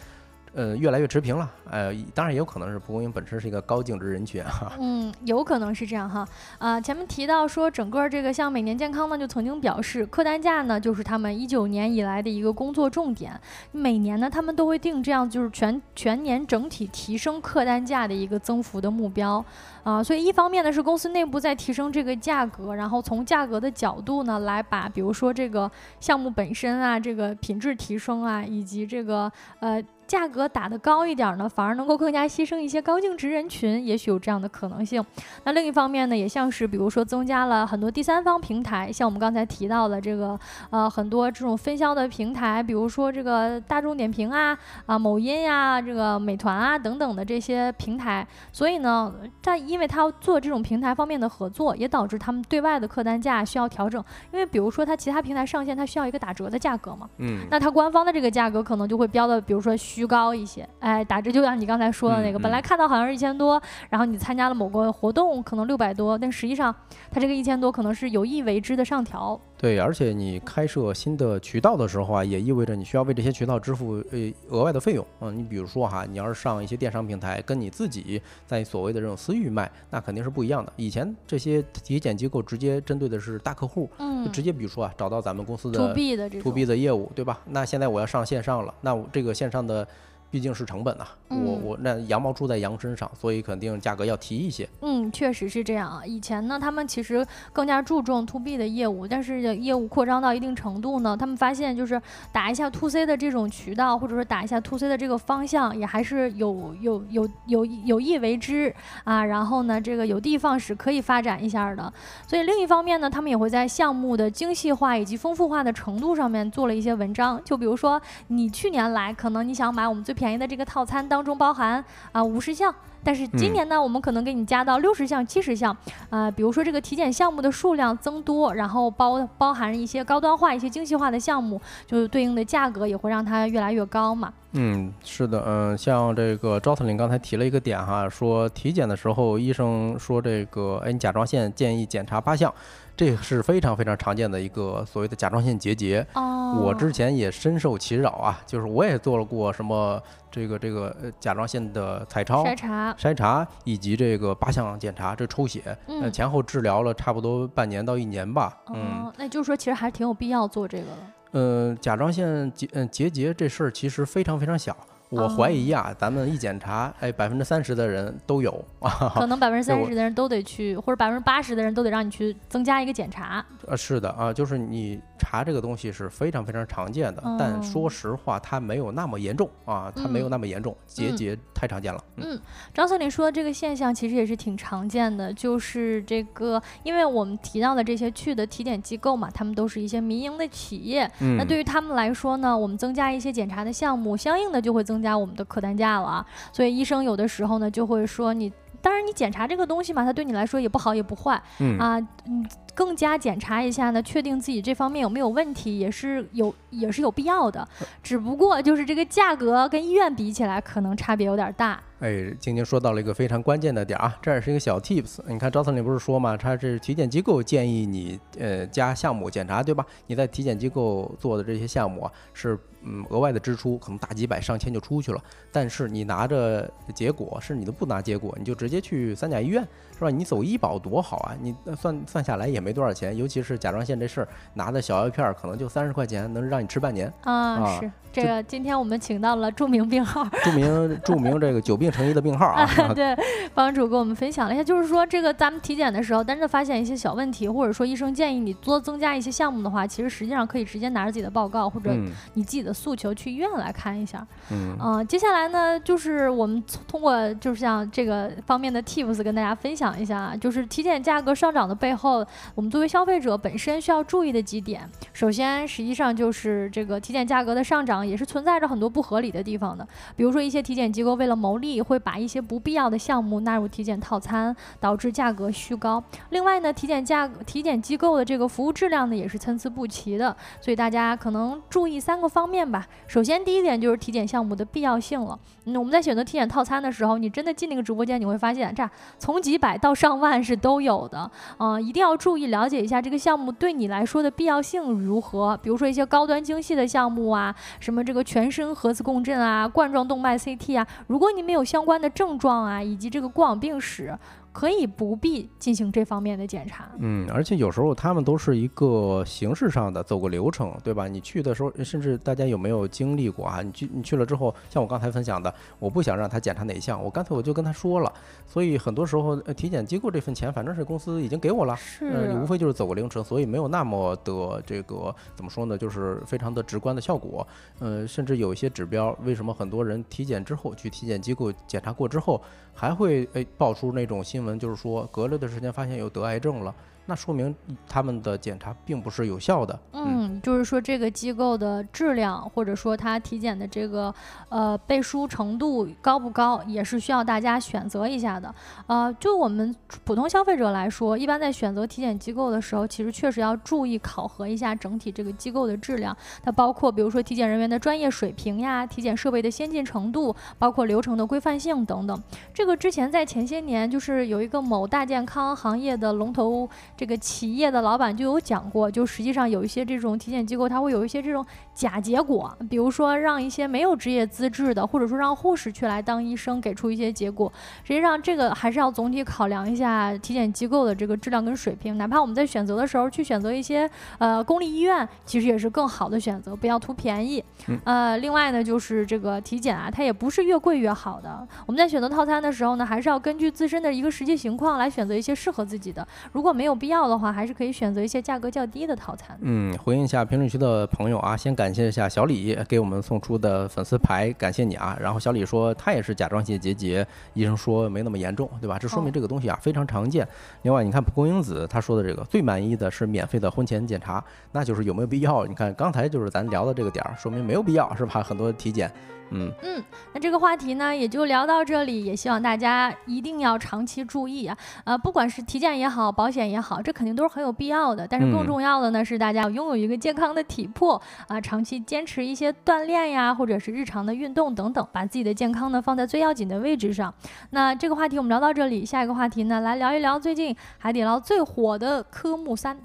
呃越来越持平了。呃，当然也有可能是蒲公英本身是一个高净值人群啊。嗯，有可能是这样哈。啊，前面提到说整个这个像每年健康呢，就曾经表示客单价呢就是他们一九年以来的一个工作重点。每年呢，他们都会定这样就是全全年整体提升客单价的一个增幅的目标。啊，所以一方面呢是公司内部在提升这个价格，然后从价格的角度呢来把比如说这个项目本身啊，这个品质提升啊，以及这个呃。价格打得高一点呢，反而能够更加牺牲一些高净值人群，也许有这样的可能性。那另一方面呢，也像是比如说增加了很多第三方平台，像我们刚才提到的这个呃很多这种分销的平台，比如说这个大众点评啊啊某音呀这个美团啊等等的这些平台。所以呢，在因为他做这种平台方面的合作，也导致他们对外的客单价需要调整。因为比如说他其他平台上线，它需要一个打折的价格嘛，嗯，那它官方的这个价格可能就会标的，比如说。虚高一些，哎，打折就像你刚才说的那个，本来看到好像是一千多，然后你参加了某个活动，可能六百多，但实际上它这个一千多可能是有意为之的上调。对，而且你开设新的渠道的时候啊，也意味着你需要为这些渠道支付呃额外的费用。嗯，你比如说哈，你要是上一些电商平台，跟你自己在所谓的这种私域卖，那肯定是不一样的。以前这些体检机构直接针对的是大客户，嗯，直接比如说啊，找到咱们公司的 to B 的这 to B 的业务，对吧？那现在我要上线上了，那我这个线上的。毕竟是成本呐，我我那羊毛出在羊身上，所以肯定价格要提一些。嗯，确实是这样啊。以前呢，他们其实更加注重 to B 的业务，但是业务扩张到一定程度呢，他们发现就是打一下 to C 的这种渠道，或者说打一下 to C 的这个方向，也还是有有有有有意为之啊。然后呢，这个有的放矢，可以发展一下的。所以另一方面呢，他们也会在项目的精细化以及丰富化的程度上面做了一些文章。就比如说，你去年来，可能你想买我们最便便宜的这个套餐当中包含啊五十项，但是今年呢，我们可能给你加到六十项、七十项，呃，比如说这个体检项目的数量增多，然后包包含一些高端化、一些精细化的项目，就是对应的价格也会让它越来越高嘛。嗯，是的，嗯，像这个赵特林刚才提了一个点哈，说体检的时候医生说这个，哎，你甲状腺建议检查八项。这是非常非常常见的一个所谓的甲状腺结节。哦，我之前也深受其扰啊，就是我也做了过什么这个这个甲状腺的彩超、筛查、筛查以及这个八项检查，这抽血，呃，前后治疗了差不多半年到一年吧。嗯，那就是说其实还是挺有必要做这个的。嗯，甲状腺结嗯结节这事儿其实非常非常小。我怀疑啊，咱们一检查，哎，百分之三十的人都有，可能百分之三十的人都得去，或者百分之八十的人都得让你去增加一个检查。呃，是的啊，就是你查这个东西是非常非常常见的，但说实话，它没有那么严重啊，它没有那么严重，结节太常见了。嗯，张森林说的这个现象其实也是挺常见的，就是这个，因为我们提到的这些去的体检机构嘛，他们都是一些民营的企业，那对于他们来说呢，我们增加一些检查的项目，相应的就会增。加我们的客单价了，所以医生有的时候呢就会说你，当然你检查这个东西嘛，它对你来说也不好也不坏，嗯啊，嗯。更加检查一下呢，确定自己这方面有没有问题，也是有也是有必要的。只不过就是这个价格跟医院比起来，可能差别有点大。哎，晶晶说到了一个非常关键的点啊，这也是一个小 tips。你看赵总理不是说嘛，他是体检机构建议你呃加项目检查，对吧？你在体检机构做的这些项目啊，是嗯额外的支出，可能大几百上千就出去了。但是你拿着结果，是你都不拿结果，你就直接去三甲医院，是吧？你走医保多好啊！你算算下来也。没多少钱，尤其是甲状腺这事儿，拿的小药片儿可能就三十块钱，能让你吃半年啊！是这个，今天我们请到了著名病号，著名著名这个久病成医的病号啊，对，帮主跟我们分享了一下，就是说这个咱们体检的时候，单是发现一些小问题，或者说医生建议你多增加一些项目的话，其实实际上可以直接拿着自己的报告或者你自己的诉求去医院来看一下。嗯，啊，接下来呢，就是我们通过就是像这个方面的 tips 跟大家分享一下，就是体检价格上涨的背后。我们作为消费者本身需要注意的几点，首先实际上就是这个体检价格的上涨也是存在着很多不合理的地方的，比如说一些体检机构为了牟利，会把一些不必要的项目纳入体检套餐，导致价格虚高。另外呢，体检价体检机构的这个服务质量呢也是参差不齐的，所以大家可能注意三个方面吧。首先，第一点就是体检项目的必要性了。嗯，我们在选择体检套餐的时候，你真的进那个直播间，你会发现这从几百到上万是都有的。嗯，一定要注意了解一下这个项目对你来说的必要性如何。比如说一些高端精细的项目啊，什么这个全身核磁共振啊、冠状动脉 CT 啊，如果你没有相关的症状啊，以及这个过往病史。可以不必进行这方面的检查。嗯，而且有时候他们都是一个形式上的走个流程，对吧？你去的时候，甚至大家有没有经历过啊？你去你去了之后，像我刚才分享的，我不想让他检查哪项，我干脆我就跟他说了。所以很多时候，呃体检机构这份钱反正是公司已经给我了，是，无非就是走个流程，所以没有那么的这个怎么说呢？就是非常的直观的效果。呃，甚至有一些指标，为什么很多人体检之后去体检机构检查过之后？还会诶爆出那种新闻，就是说隔了段时间发现有得癌症了。那说明他们的检查并不是有效的。嗯，就是说这个机构的质量，或者说他体检的这个呃背书程度高不高，也是需要大家选择一下的。呃，就我们普通消费者来说，一般在选择体检机构的时候，其实确实要注意考核一下整体这个机构的质量。它包括比如说体检人员的专业水平呀，体检设备的先进程度，包括流程的规范性等等。这个之前在前些年，就是有一个某大健康行业的龙头。这个企业的老板就有讲过，就实际上有一些这种体检机构，它会有一些这种假结果，比如说让一些没有职业资质的，或者说让护士去来当医生，给出一些结果。实际上，这个还是要总体考量一下体检机构的这个质量跟水平。哪怕我们在选择的时候去选择一些呃公立医院，其实也是更好的选择，不要图便宜。呃，另外呢，就是这个体检啊，它也不是越贵越好的。我们在选择套餐的时候呢，还是要根据自身的一个实际情况来选择一些适合自己的。如果没有必要的话，还是可以选择一些价格较低的套餐。嗯，回应一下评论区的朋友啊，先感谢一下小李给我们送出的粉丝牌，感谢你啊。然后小李说他也是甲状腺结节，医生说没那么严重，对吧？这说明这个东西啊非常常见。另外，你看蒲公英子他说的这个最满意的是免费的婚前检查，那就是有没有必要？你看刚才就是咱聊的这个点儿，说明没有必要，是吧？很多体检。嗯嗯，那这个话题呢，也就聊到这里。也希望大家一定要长期注意啊，呃，不管是体检也好，保险也好，这肯定都是很有必要的。但是更重要的呢，是大家要拥有一个健康的体魄啊，长期坚持一些锻炼呀，或者是日常的运动等等，把自己的健康呢放在最要紧的位置上。那这个话题我们聊到这里，下一个话题呢，来聊一聊最近海底捞最火的科目三。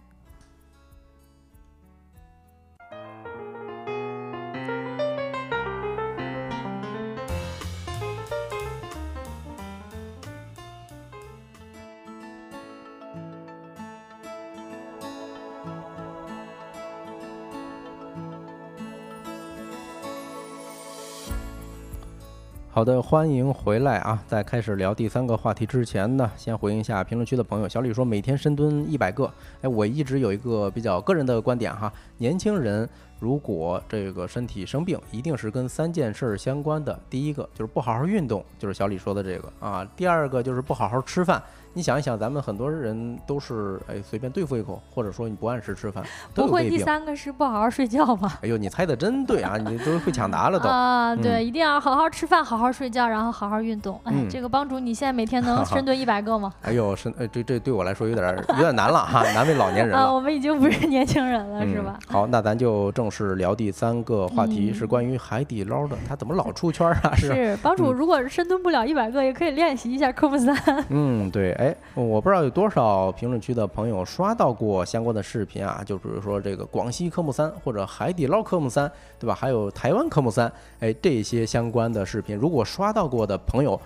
好的，欢迎回来啊！在开始聊第三个话题之前呢，先回应一下评论区的朋友。小李说每天深蹲一百个。哎，我一直有一个比较个人的观点哈，年轻人如果这个身体生病，一定是跟三件事相关的。第一个就是不好好运动，就是小李说的这个啊。第二个就是不好好吃饭。你想一想，咱们很多人都是哎随便对付一口，或者说你不按时吃饭，不会第三个是不好好睡觉吧？哎呦，你猜的真对啊！你都会抢答了都啊！对，一定要好好吃饭，好好睡觉，然后好好运动。哎，这个帮主，你现在每天能 深蹲一百个吗？哎呦，深哎，这这对我来说有点有点难了哈，难为老年人了。啊，我们已经不是年轻人了，是吧？好，那咱就正式聊第三个话题，是关于海底捞的。他怎么老出圈啊？是帮主，如果是深蹲不了一百个，也可以练习一下科目三。嗯，对，哎，我不知道。有多少评论区的朋友刷到过相关的视频啊？就比如说这个广西科目三，或者海底捞科目三，对吧？还有台湾科目三，哎，这些相关的视频，如果刷到过的朋友，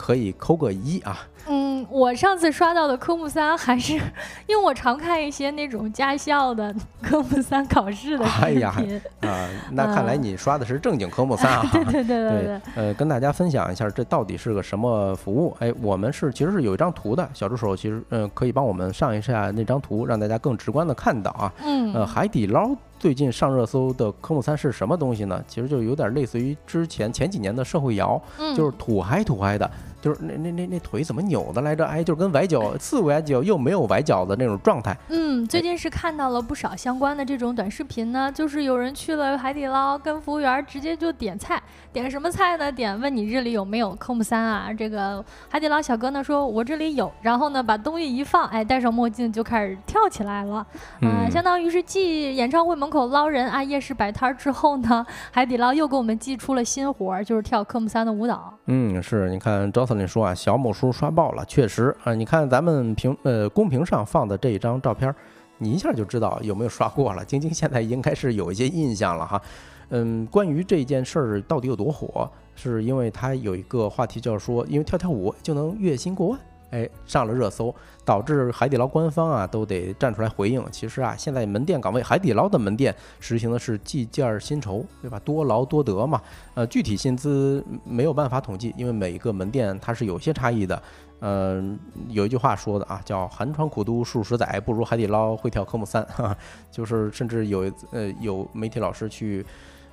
可以扣个一啊。嗯，我上次刷到的科目三还是，因为我常看一些那种驾校的科目三考试的视频啊。那看来你刷的是正经科目三啊。对对对对对。呃，跟大家分享一下，这到底是个什么服务？哎，我们是其实是有一张图的，小助手其实嗯可以帮我们上一下那张图，让大家更直观的看到啊。嗯。呃，海底捞最近上热搜的科目三是什么东西呢？其实就有点类似于之前前几年的社会摇，就是土嗨土嗨的。就是那那那那腿怎么扭的来着？哎，就是跟崴脚、刺崴脚又没有崴脚的那种状态。嗯，最近是看到了不少相关的这种短视频呢，就是有人去了海底捞，跟服务员直接就点菜，点什么菜呢？点问你这里有没有科目三啊？这个海底捞小哥呢说，我这里有，然后呢把东西一放，哎，戴上墨镜就开始跳起来了，啊，相当于是继演唱会门口捞人啊、夜市摆摊之后呢，海底捞又给我们寄出了新活儿，就是跳科目三的舞蹈。嗯，是，你看赵司令说啊，小某书刷爆了，确实啊，你看咱们屏呃公屏上放的这一张照片，你一下就知道有没有刷过了。晶晶现在应该是有一些印象了哈。嗯，关于这件事儿到底有多火，是因为它有一个话题叫说，因为跳跳舞就能月薪过万。哎，上了热搜，导致海底捞官方啊都得站出来回应。其实啊，现在门店岗位，海底捞的门店实行的是计件薪酬，对吧？多劳多得嘛。呃，具体薪资没有办法统计，因为每一个门店它是有些差异的。嗯，有一句话说的啊，叫寒窗苦读数十载，不如海底捞会跳科目三。就是甚至有呃有媒体老师去。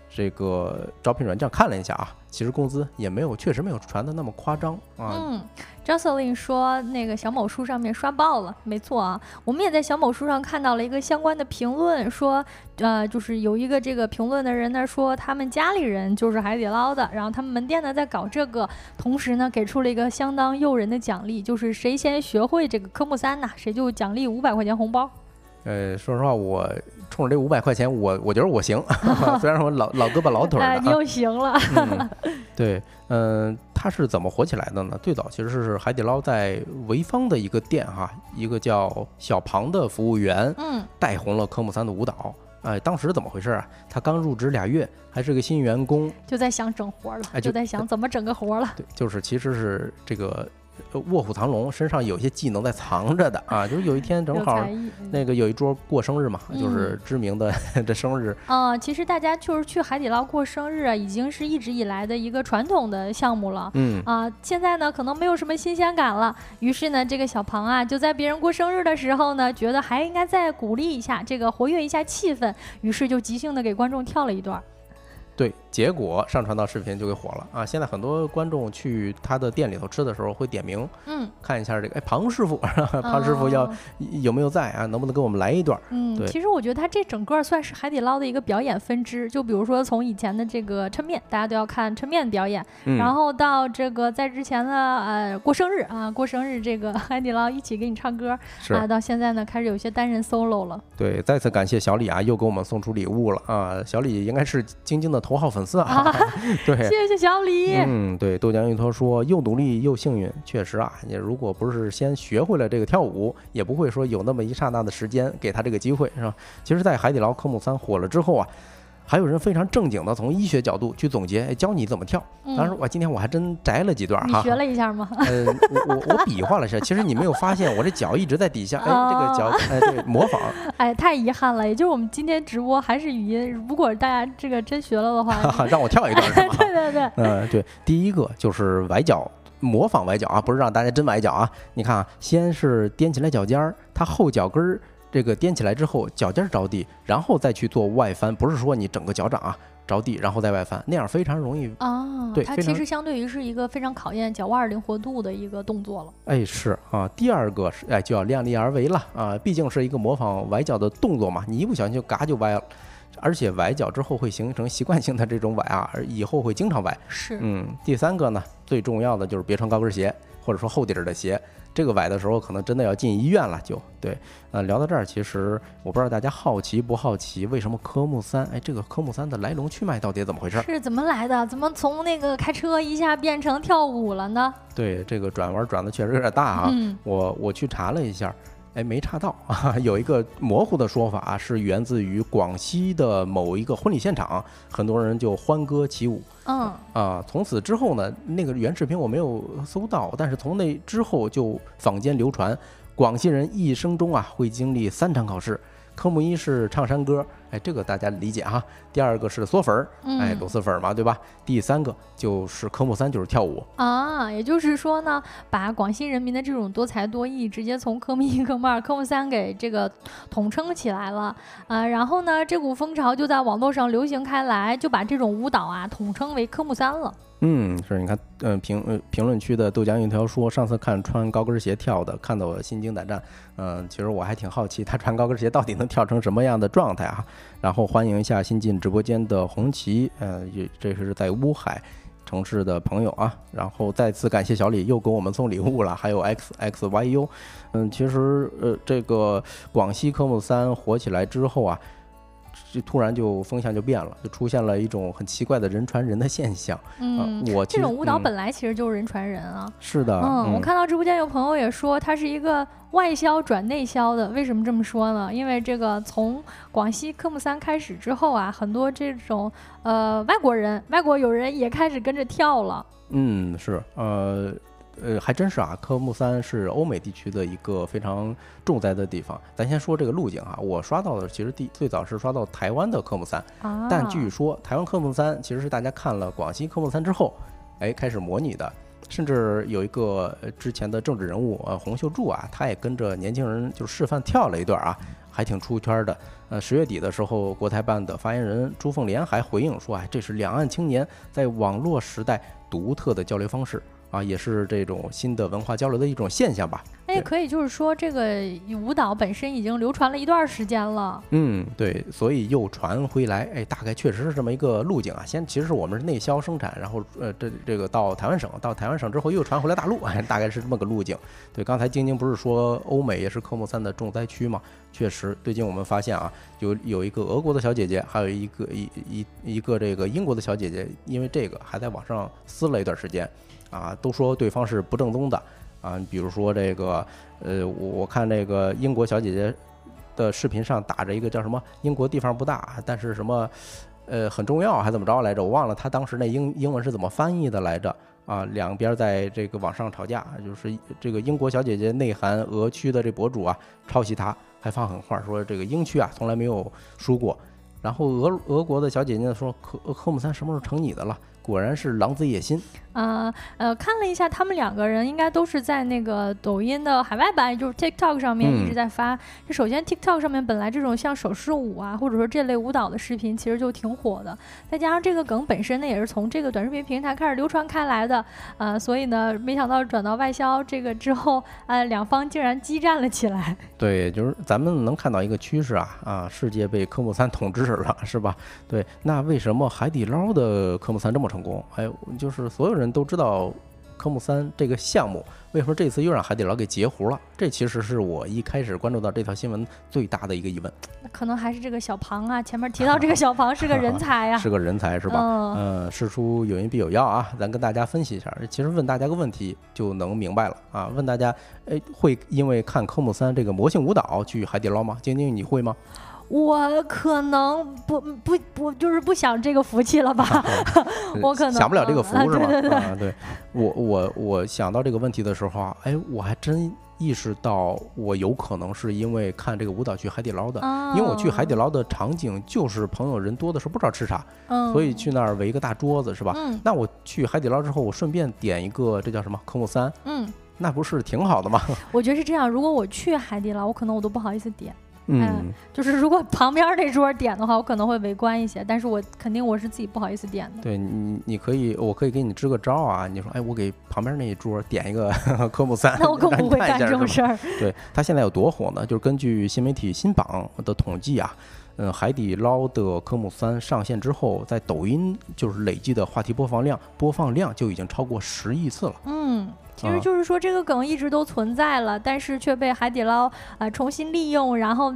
这个招聘软件看了一下啊，其实工资也没有，确实没有传的那么夸张啊。嗯，Jocelyn 说那个小某书上面刷爆了，没错啊，我们也在小某书上看到了一个相关的评论，说呃，就是有一个这个评论的人呢说他们家里人就是海底捞的，然后他们门店呢在搞这个，同时呢给出了一个相当诱人的奖励，就是谁先学会这个科目三呢，谁就奖励五百块钱红包。呃，说实话，我冲着这五百块钱，我我觉得我行，虽然说老老胳膊老腿的，你又行了。对，嗯，它是怎么火起来的呢？最早其实是海底捞在潍坊的一个店哈，一个叫小庞的服务员，嗯，带红了科目三的舞蹈。哎，当时怎么回事啊？他刚入职俩月，还是个新员工，就在想整活了，就在想怎么整个活了。对，就是其实是这个。卧虎藏龙，身上有些技能在藏着的啊！就是有一天正好那个有一桌过生日嘛，就是知名的这生日。啊，其实大家就是去海底捞过生日啊，已经是一直以来的一个传统的项目了。嗯啊，现在呢可能没有什么新鲜感了。于是呢，这个小庞啊就在别人过生日的时候呢，觉得还应该再鼓励一下，这个活跃一下气氛，于是就即兴的给观众跳了一段。对，结果上传到视频就给火了啊！现在很多观众去他的店里头吃的时候会点名，嗯，看一下这个，哎，庞师傅，庞师傅要有没有在啊？能不能给我们来一段？嗯，对，其实我觉得他这整个算是海底捞的一个表演分支，就比如说从以前的这个抻面，大家都要看抻面表演，然后到这个在之前的呃过生日啊，过生日这个 海底捞一起给你唱歌，啊，到现在呢开始有些单人 solo 了。对，再次感谢小李啊，又给我们送出礼物了啊！小李应该是晶晶的。头号粉丝啊，对，谢谢小李。嗯，对，豆浆一头说又努力又幸运，确实啊，你如果不是先学会了这个跳舞，也不会说有那么一刹那的时间给他这个机会，是吧？其实，在海底捞科目三火了之后啊。还有人非常正经的从医学角度去总结，教你怎么跳。当时我今天我还真摘了几段哈。你学了一下吗？呃，我我我比划了一下，其实你没有发现 我这脚一直在底下，哎，这个脚，哎，对，模仿。哎，太遗憾了，也就是我们今天直播还是语音，如果大家这个真学了的话，让我跳一段是吧？对对对。嗯，对，第一个就是崴脚，模仿崴脚啊，不是让大家真崴脚啊。你看啊，先是踮起来脚尖儿，他后脚跟儿。这个踮起来之后，脚尖着地，然后再去做外翻，不是说你整个脚掌啊着地，然后再外翻，那样非常容易啊。对，它其实相对于是一个非常考验脚腕灵活度的一个动作了。哎，是啊。第二个是哎，就要量力而为了啊，毕竟是一个模仿崴脚的动作嘛，你一不小心就嘎就歪了，而且崴脚之后会形成习惯性的这种崴啊，而以后会经常崴。是，嗯。第三个呢，最重要的就是别穿高跟鞋，或者说厚底儿的鞋。这个崴的时候，可能真的要进医院了。就对，呃，聊到这儿，其实我不知道大家好奇不好奇，为什么科目三？哎，这个科目三的来龙去脉到底怎么回事？是怎么来的？怎么从那个开车一下变成跳舞了呢？对，这个转弯转的确实有点大啊。我我去查了一下。哎，没查到 啊，有一个模糊的说法是源自于广西的某一个婚礼现场，很多人就欢歌起舞。嗯啊，从此之后呢，那个原视频我没有搜到，但是从那之后就坊间流传，广西人一生中啊会经历三场考试。科目一是唱山歌，哎，这个大家理解哈。第二个是嗦粉儿，哎，螺蛳粉嘛，对吧？第三个就是科目三，就是跳舞啊。也就是说呢，把广西人民的这种多才多艺，直接从科目一、科目二、科目三给这个统称起来了啊。然后呢，这股风潮就在网络上流行开来，就把这种舞蹈啊统称为科目三了。嗯，是，你看，嗯，评呃评论区的豆浆油条说，上次看穿高跟鞋跳的，看得我心惊胆战。嗯，其实我还挺好奇，他穿高跟鞋到底能跳成什么样的状态啊？然后欢迎一下新进直播间的红旗，嗯，也这是在乌海城市的朋友啊。然后再次感谢小李又给我们送礼物了，还有 X X Y U。嗯，其实呃，这个广西科目三火起来之后啊。就突然就风向就变了，就出现了一种很奇怪的人传人的现象。嗯，我这种舞蹈本来其实就是人传人啊。是的，嗯，我看到直播间有朋友也说，它是一个外销转内销的。为什么这么说呢？因为这个从广西科目三开始之后啊，很多这种呃外国人、外国友人也开始跟着跳了。嗯，是，呃。呃，还真是啊，科目三是欧美地区的一个非常重灾的地方。咱先说这个路径哈，我刷到的其实第最早是刷到台湾的科目三，但据说台湾科目三其实是大家看了广西科目三之后，哎，开始模拟的。甚至有一个之前的政治人物呃洪秀柱啊，他也跟着年轻人就示范跳了一段啊，还挺出圈的。呃，十月底的时候，国台办的发言人朱凤莲还回应说啊，这是两岸青年在网络时代独特的交流方式。啊，也是这种新的文化交流的一种现象吧。那也可以就是说，这个舞蹈本身已经流传了一段时间了。嗯，对，所以又传回来，哎，大概确实是这么一个路径啊。先其实是我们是内销生产，然后呃，这这个到台湾省，到台湾省之后又传回来大陆，哎，大概是这么个路径。对，刚才晶晶不是说欧美也是科目三的重灾区吗？确实，最近我们发现啊，有有一个俄国的小姐姐，还有一个一一一个这个英国的小姐姐，因为这个还在网上撕了一段时间。啊，都说对方是不正宗的啊，比如说这个，呃，我我看这个英国小姐姐的视频上打着一个叫什么“英国地方不大，但是什么，呃，很重要”还怎么着来着？我忘了她当时那英英文是怎么翻译的来着啊？两边在这个网上吵架，就是这个英国小姐姐内涵俄区的这博主啊，抄袭她，还放狠话说这个英区啊从来没有输过，然后俄俄国的小姐姐说科科目三什么时候成你的了？果然是狼子野心。呃呃，看了一下，他们两个人应该都是在那个抖音的海外版，就是 TikTok 上面一直在发。这首先 TikTok 上面本来这种像手势舞啊，或者说这类舞蹈的视频，其实就挺火的。再加上这个梗本身呢，也是从这个短视频平台开始流传开来的。呃，所以呢，没想到转到外销这个之后，呃，两方竟然激战了起来。对，就是咱们能看到一个趋势啊啊，世界被科目三统治了，是吧？对，那为什么海底捞的科目三这么成功？哎，就是所有人。都知道科目三这个项目，为什么这次又让海底捞给截胡了？这其实是我一开始关注到这条新闻最大的一个疑问。可能还是这个小庞啊，前面提到这个小庞是个人才呀，是个人才是吧？嗯，事出有因必有要啊，咱跟大家分析一下。其实问大家个问题就能明白了啊。问大家，哎，会因为看科目三这个魔性舞蹈去海底捞吗？晶晶，你会吗？我可能不不不，就是不想这个福气了吧？我可能享不了这个福是吧？啊，对，我我我想到这个问题的时候啊，哎，我还真意识到我有可能是因为看这个舞蹈去海底捞的，因为我去海底捞的场景就是朋友人多的时候不知道吃啥，所以去那儿围一个大桌子是吧？那我去海底捞之后，我顺便点一个，这叫什么科目三？嗯，那不是挺好的吗？我觉得是这样，如果我去海底捞，我可能我都不好意思点。嗯，就是如果旁边那桌点的话，我可能会围观一些，但是我肯定我是自己不好意思点的。对你，你可以，我可以给你支个招啊，你说，哎，我给旁边那一桌点一个 科目三，那我更 不会干这种事儿。对他现在有多火呢？就是根据新媒体新榜的统计啊，嗯，海底捞的科目三上线之后，在抖音就是累计的话题播放量，播放量就已经超过十亿次了。嗯。其实就是说，这个梗一直都存在了，但是却被海底捞啊重新利用，然后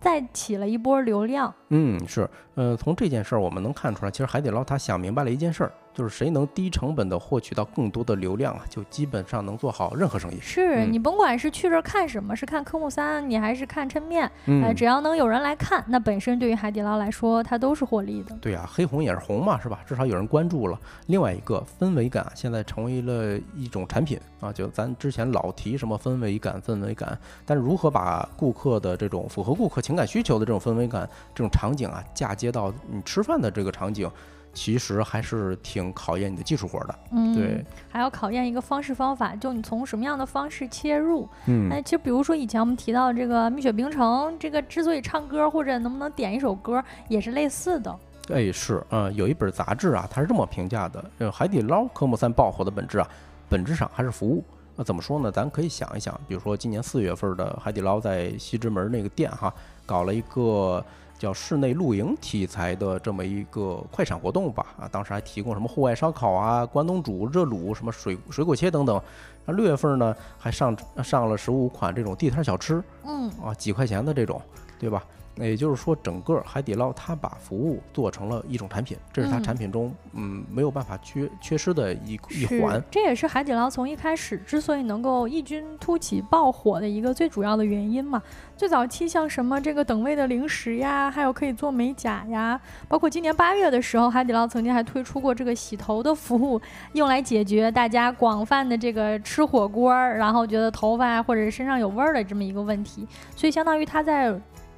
再起了一波流量。嗯，是，呃，从这件事儿我们能看出来，其实海底捞他想明白了一件事儿。就是谁能低成本的获取到更多的流量啊，就基本上能做好任何生意。是你甭管是去这儿看什么，是看科目三，你还是看抻面，哎，只要能有人来看，那本身对于海底捞来说，它都是获利的。对啊，黑红也是红嘛，是吧？至少有人关注了。另外一个氛围感现在成为了一种产品啊，就咱之前老提什么氛围感，氛围感，但是如何把顾客的这种符合顾客情感需求的这种氛围感这种场景啊，嫁接到你吃饭的这个场景？其实还是挺考验你的技术活的，嗯，对，还要考验一个方式方法，就你从什么样的方式切入，嗯，哎，其实比如说以前我们提到这个蜜雪冰城，这个之所以唱歌或者能不能点一首歌，也是类似的。哎，是，嗯，有一本杂志啊，它是这么评价的：，呃，海底捞科目三爆火的本质啊，本质上还是服务。那怎么说呢？咱可以想一想，比如说今年四月份的海底捞在西直门那个店哈，搞了一个叫室内露营题材的这么一个快闪活动吧，啊，当时还提供什么户外烧烤啊、关东煮、热卤、什么水水果切等等。那六月份呢，还上上了十五款这种地摊小吃，嗯，啊，几块钱的这种，对吧？那也就是说，整个海底捞它把服务做成了一种产品，这是它产品中嗯没有办法缺缺失的一一环。这也是海底捞从一开始之所以能够异军突起爆火的一个最主要的原因嘛。最早期像什么这个等位的零食呀，还有可以做美甲呀，包括今年八月的时候，海底捞曾经还推出过这个洗头的服务，用来解决大家广泛的这个吃火锅然后觉得头发或者身上有味儿的这么一个问题。所以相当于它在。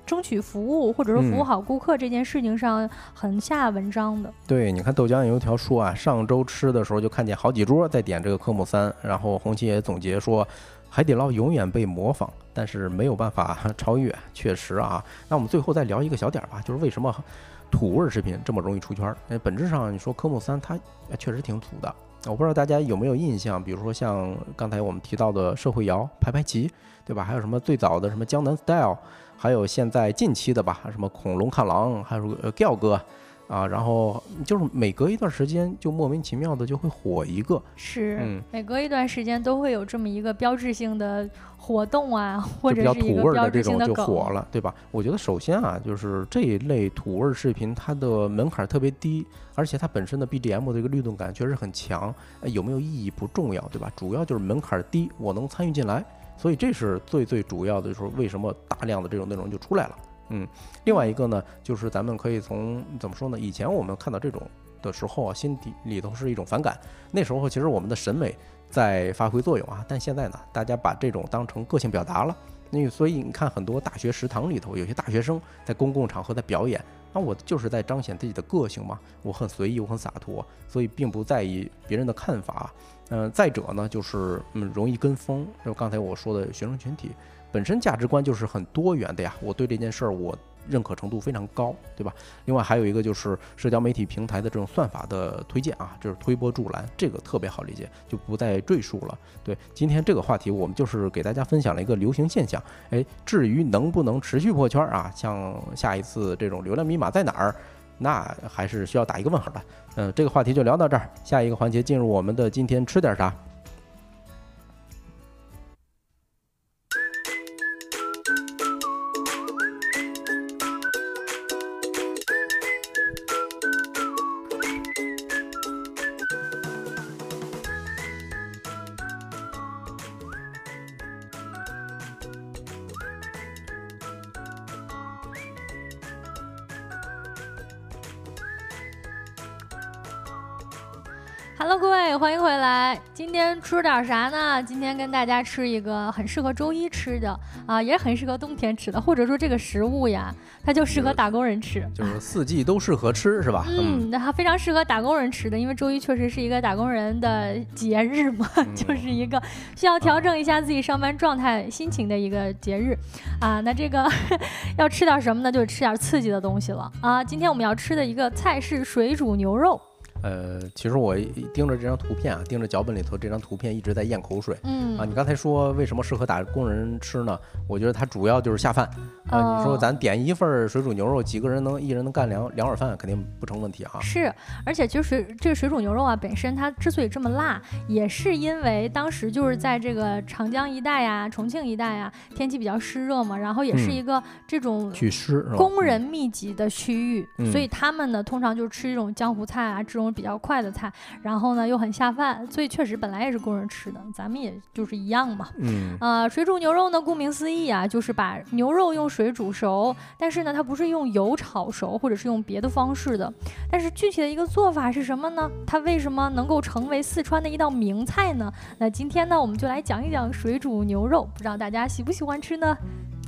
争取服务，或者说服务好顾客这件事情上很下文章的。对，你看豆浆油条说啊，上周吃的时候就看见好几桌在点这个科目三，然后红旗也总结说，海底捞永远被模仿，但是没有办法 超越。确实啊，那我们最后再聊一个小点儿吧，就是为什么土味食品这么容易出圈？那，本质上你说科目三它确实挺土的，我不知道大家有没有印象，比如说像刚才我们提到的社会摇、排排齐，对吧？还有什么最早的什么江南 style。还有现在近期的吧，什么恐龙看狼，还有呃 Giao 哥，啊，然后就是每隔一段时间就莫名其妙的就会火一个，是，每隔一段时间都会有这么一个标志性的活动啊，或者是一个标志性的就火了，对吧？我觉得首先啊，就是这一类土味视频，它的门槛特别低，而且它本身的 BGM 的这个律动感确实很强，有没有意义不重要，对吧？主要就是门槛低，我能参与进来。所以这是最最主要的，就是为什么大量的这种内容就出来了。嗯，另外一个呢，就是咱们可以从怎么说呢？以前我们看到这种的时候啊，心底里头是一种反感。那时候其实我们的审美在发挥作用啊，但现在呢，大家把这种当成个性表达了。那所以你看，很多大学食堂里头，有些大学生在公共场合在表演，那我就是在彰显自己的个性嘛。我很随意，我很洒脱，所以并不在意别人的看法。嗯，再者呢，就是嗯，容易跟风。就刚才我说的学生群体本身价值观就是很多元的呀。我对这件事儿我认可程度非常高，对吧？另外还有一个就是社交媒体平台的这种算法的推荐啊，就是推波助澜，这个特别好理解，就不再赘述了。对，今天这个话题我们就是给大家分享了一个流行现象。哎，至于能不能持续破圈啊，像下一次这种流量密码在哪儿？那还是需要打一个问号的。嗯，这个话题就聊到这儿，下一个环节进入我们的今天吃点啥。吃点啥呢？今天跟大家吃一个很适合周一吃的啊，也很适合冬天吃的，或者说这个食物呀，它就适合打工人吃，就是四季都适合吃，是吧？嗯，那它非常适合打工人吃的，因为周一确实是一个打工人的节日嘛，就是一个需要调整一下自己上班状态、心情的一个节日啊。那这个 要吃点什么呢？就是吃点刺激的东西了啊。今天我们要吃的一个菜是水煮牛肉。呃，其实我盯着这张图片啊，盯着脚本里头这张图片一直在咽口水。嗯啊，你刚才说为什么适合打工人吃呢？我觉得它主要就是下饭啊。你说咱点一份水煮牛肉，几个人能一人能干两两碗饭，肯定不成问题哈。是，而且其实水这个水煮牛肉啊，本身它之所以这么辣，也是因为当时就是在这个长江一带呀、重庆一带呀，天气比较湿热嘛，然后也是一个这种祛湿工人密集的区域，所以他们呢通常就吃这种江湖菜啊，这种。比较快的菜，然后呢又很下饭，所以确实本来也是工人吃的，咱们也就是一样嘛。嗯，呃，水煮牛肉呢，顾名思义啊，就是把牛肉用水煮熟，但是呢，它不是用油炒熟，或者是用别的方式的。但是具体的一个做法是什么呢？它为什么能够成为四川的一道名菜呢？那今天呢，我们就来讲一讲水煮牛肉，不知道大家喜不喜欢吃呢？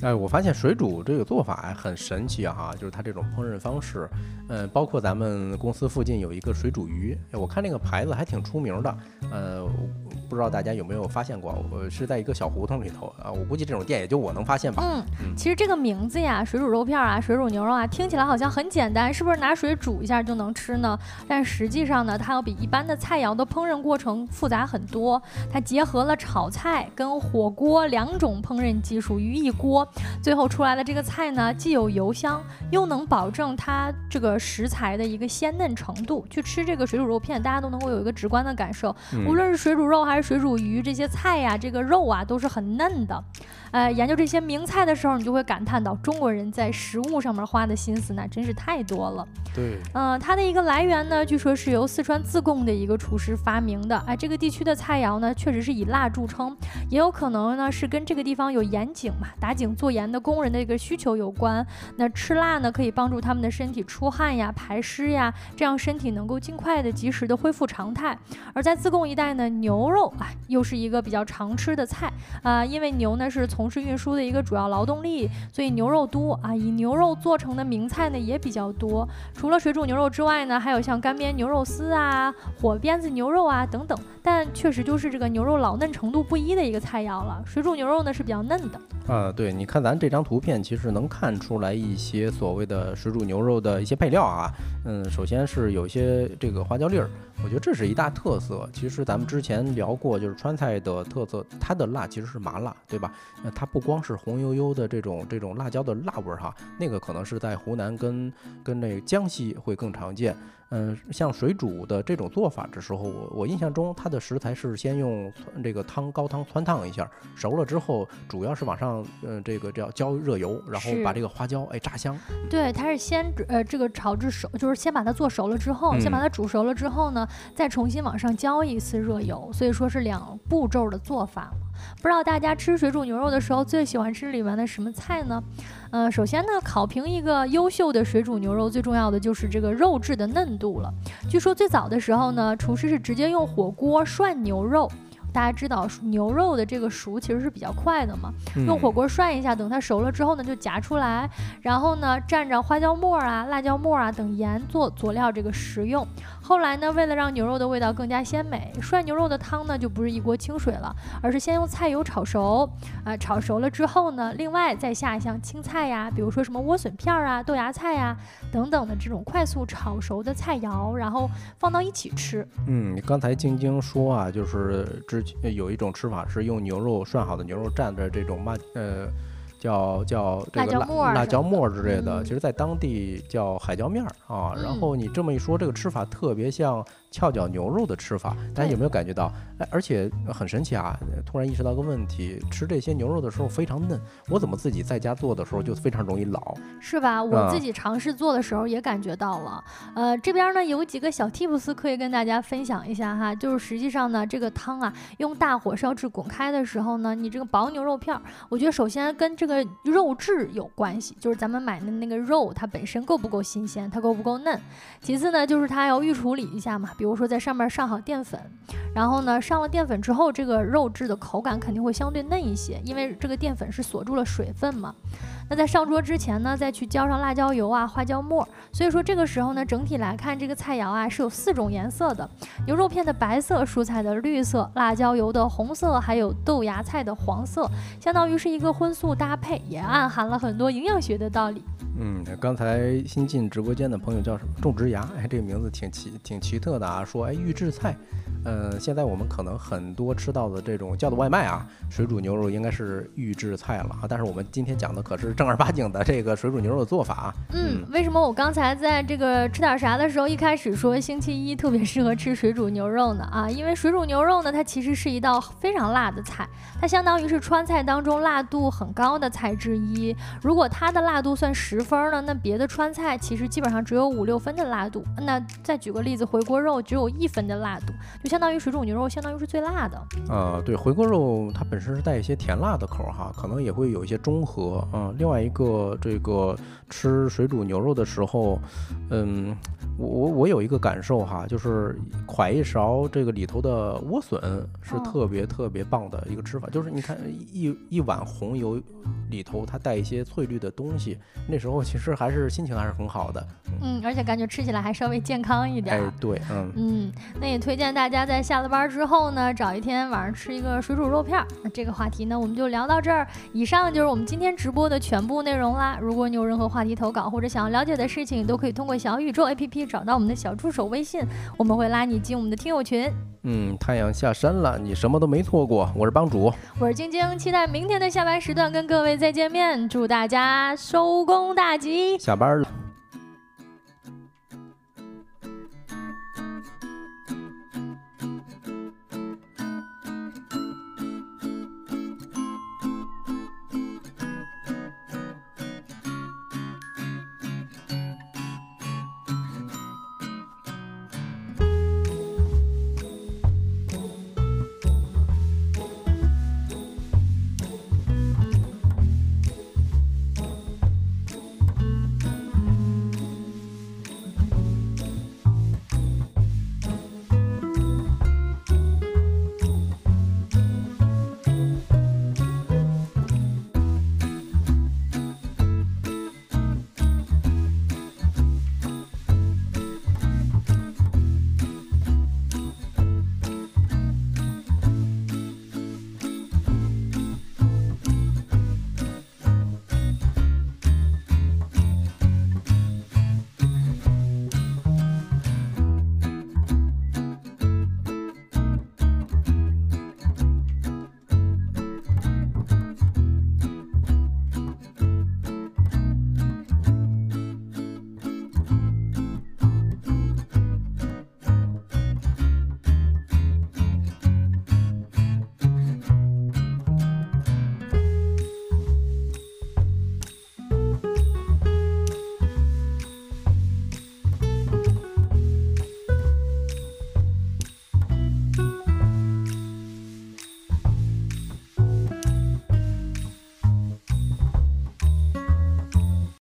哎，我发现水煮这个做法很神奇啊，就是它这种烹饪方式，嗯，包括咱们公司附近有一个水煮鱼，我看那个牌子还挺出名的，呃。不知道大家有没有发现过？我是在一个小胡同里头啊，我估计这种店也就我能发现吧。嗯，其实这个名字呀，水煮肉片啊，水煮牛肉啊，听起来好像很简单，是不是拿水煮一下就能吃呢？但实际上呢，它要比一般的菜肴的烹饪过程复杂很多。它结合了炒菜跟火锅两种烹饪技术于一锅，最后出来的这个菜呢，既有油香，又能保证它这个食材的一个鲜嫩程度。去吃这个水煮肉片，大家都能够有一个直观的感受，无论是水煮肉还是。水煮鱼这些菜呀，这个肉啊都是很嫩的。呃，研究这些名菜的时候，你就会感叹到中国人在食物上面花的心思那真是太多了。对，嗯，它的一个来源呢，据说是由四川自贡的一个厨师发明的。哎，这个地区的菜肴呢，确实是以辣著称，也有可能呢是跟这个地方有盐井嘛，打井做盐的工人的一个需求有关。那吃辣呢，可以帮助他们的身体出汗呀、排湿呀，这样身体能够尽快的、及时的恢复常态。而在自贡一带呢，牛肉。啊，又是一个比较常吃的菜啊，因为牛呢是从从事运输的一个主要劳动力，所以牛肉多啊。以牛肉做成的名菜呢也比较多。除了水煮牛肉之外呢，还有像干煸牛肉丝啊、火鞭子牛肉啊等等。但确实就是这个牛肉老嫩程度不一的一个菜肴了。水煮牛肉呢是比较嫩的啊。对，你看咱这张图片，其实能看出来一些所谓的水煮牛肉的一些配料啊。嗯，首先是有些这个花椒粒儿。我觉得这是一大特色。其实咱们之前聊过，就是川菜的特色，它的辣其实是麻辣，对吧？那，它不光是红油油的这种这种辣椒的辣味儿哈，那个可能是在湖南跟跟那个江西会更常见。嗯，像水煮的这种做法的时候，我我印象中它的食材是先用这个汤高汤汆烫一下，熟了之后，主要是往上嗯这个叫浇热油，然后把这个花椒哎炸香。对，它是先呃这个炒至熟，就是先把它做熟了之后，先把它煮熟了之后呢，再重新往上浇一次热油，所以说是两步骤的做法。不知道大家吃水煮牛肉的时候最喜欢吃里面的什么菜呢？呃，首先呢，考评一个优秀的水煮牛肉，最重要的就是这个肉质的嫩度了。据说最早的时候呢，厨师是直接用火锅涮牛肉。大家知道牛肉的这个熟其实是比较快的嘛，用火锅涮一下，等它熟了之后呢，就夹出来，然后呢蘸着花椒末啊、辣椒末啊等盐做佐料这个食用。后来呢，为了让牛肉的味道更加鲜美，涮牛肉的汤呢就不是一锅清水了，而是先用菜油炒熟，啊炒熟了之后呢，另外再下像青菜呀，比如说什么莴笋片儿啊、豆芽菜呀等等的这种快速炒熟的菜肴，然后放到一起吃。嗯，刚才晶晶说啊，就是之前有一种吃法是用牛肉涮好的牛肉蘸着这种麻呃。叫叫这个辣辣椒末之类的，其实在当地叫海椒面儿啊。然后你这么一说，这个吃法特别像。翘脚牛肉的吃法，大家有没有感觉到？哎，而且很神奇啊！突然意识到个问题：吃这些牛肉的时候非常嫩，我怎么自己在家做的时候就非常容易老？是吧？我自己尝试做的时候也感觉到了。呃，这边呢有几个小 tips 可以跟大家分享一下哈，就是实际上呢，这个汤啊，用大火烧至滚开的时候呢，你这个薄牛肉片儿，我觉得首先跟这个肉质有关系，就是咱们买的那个肉它本身够不够新鲜，它够不够嫩。其次呢，就是它要预处理一下嘛。比如说，在上面上好淀粉，然后呢，上了淀粉之后，这个肉质的口感肯定会相对嫩一些，因为这个淀粉是锁住了水分嘛。那在上桌之前呢，再去浇上辣椒油啊、花椒末。所以说这个时候呢，整体来看，这个菜肴啊是有四种颜色的：牛肉片的白色、蔬菜的绿色、辣椒油的红色，还有豆芽菜的黄色，相当于是一个荤素搭配，也暗含了很多营养学的道理。嗯，刚才新进直播间的朋友叫什么？种植牙，哎，这个名字挺奇挺奇特的啊。说，哎，预制菜，呃，现在我们可能很多吃到的这种叫的外卖啊，水煮牛肉应该是预制菜了啊。但是我们今天讲的可是正儿八经的这个水煮牛肉的做法。嗯，为什么我刚才在这个吃点啥的时候，一开始说星期一特别适合吃水煮牛肉呢？啊，因为水煮牛肉呢，它其实是一道非常辣的菜，它相当于是川菜当中辣度很高的菜之一。如果它的辣度算十。分呢？那别的川菜其实基本上只有五六分的辣度。那再举个例子，回锅肉只有一分的辣度，就就相当于水煮牛肉，相当于是最辣的。呃，对，回锅肉它本身是带一些甜辣的口儿哈，可能也会有一些中和。嗯，另另外一个这个吃水煮牛肉的时候，嗯，我我我有一个感受哈，就是㧟一勺这个里头的莴笋是哦特别特别棒的一个吃法，就是你看一一碗红油里头它带一些翠绿的东西，那时候其实还是心情还是很好的。嗯，而且感觉吃起来还稍微健康一点儿。哎，对，嗯。嗯，那也推荐大家在下了班之后呢，找一天晚上吃一个水煮肉片儿。那这个话题呢，我们就聊到这儿。以上就是我们今天直播的全部内容啦。如果你有任何话题投稿或者想要了解的事情，都可以通过小宇宙 APP 找到我们的小助手微信，我们会拉你进我们的听友群。嗯，太阳下山了，你什么都没错过。我是帮主，我是晶晶，期待明天的下班时段跟各位再见面。祝大家收工大吉！下班了。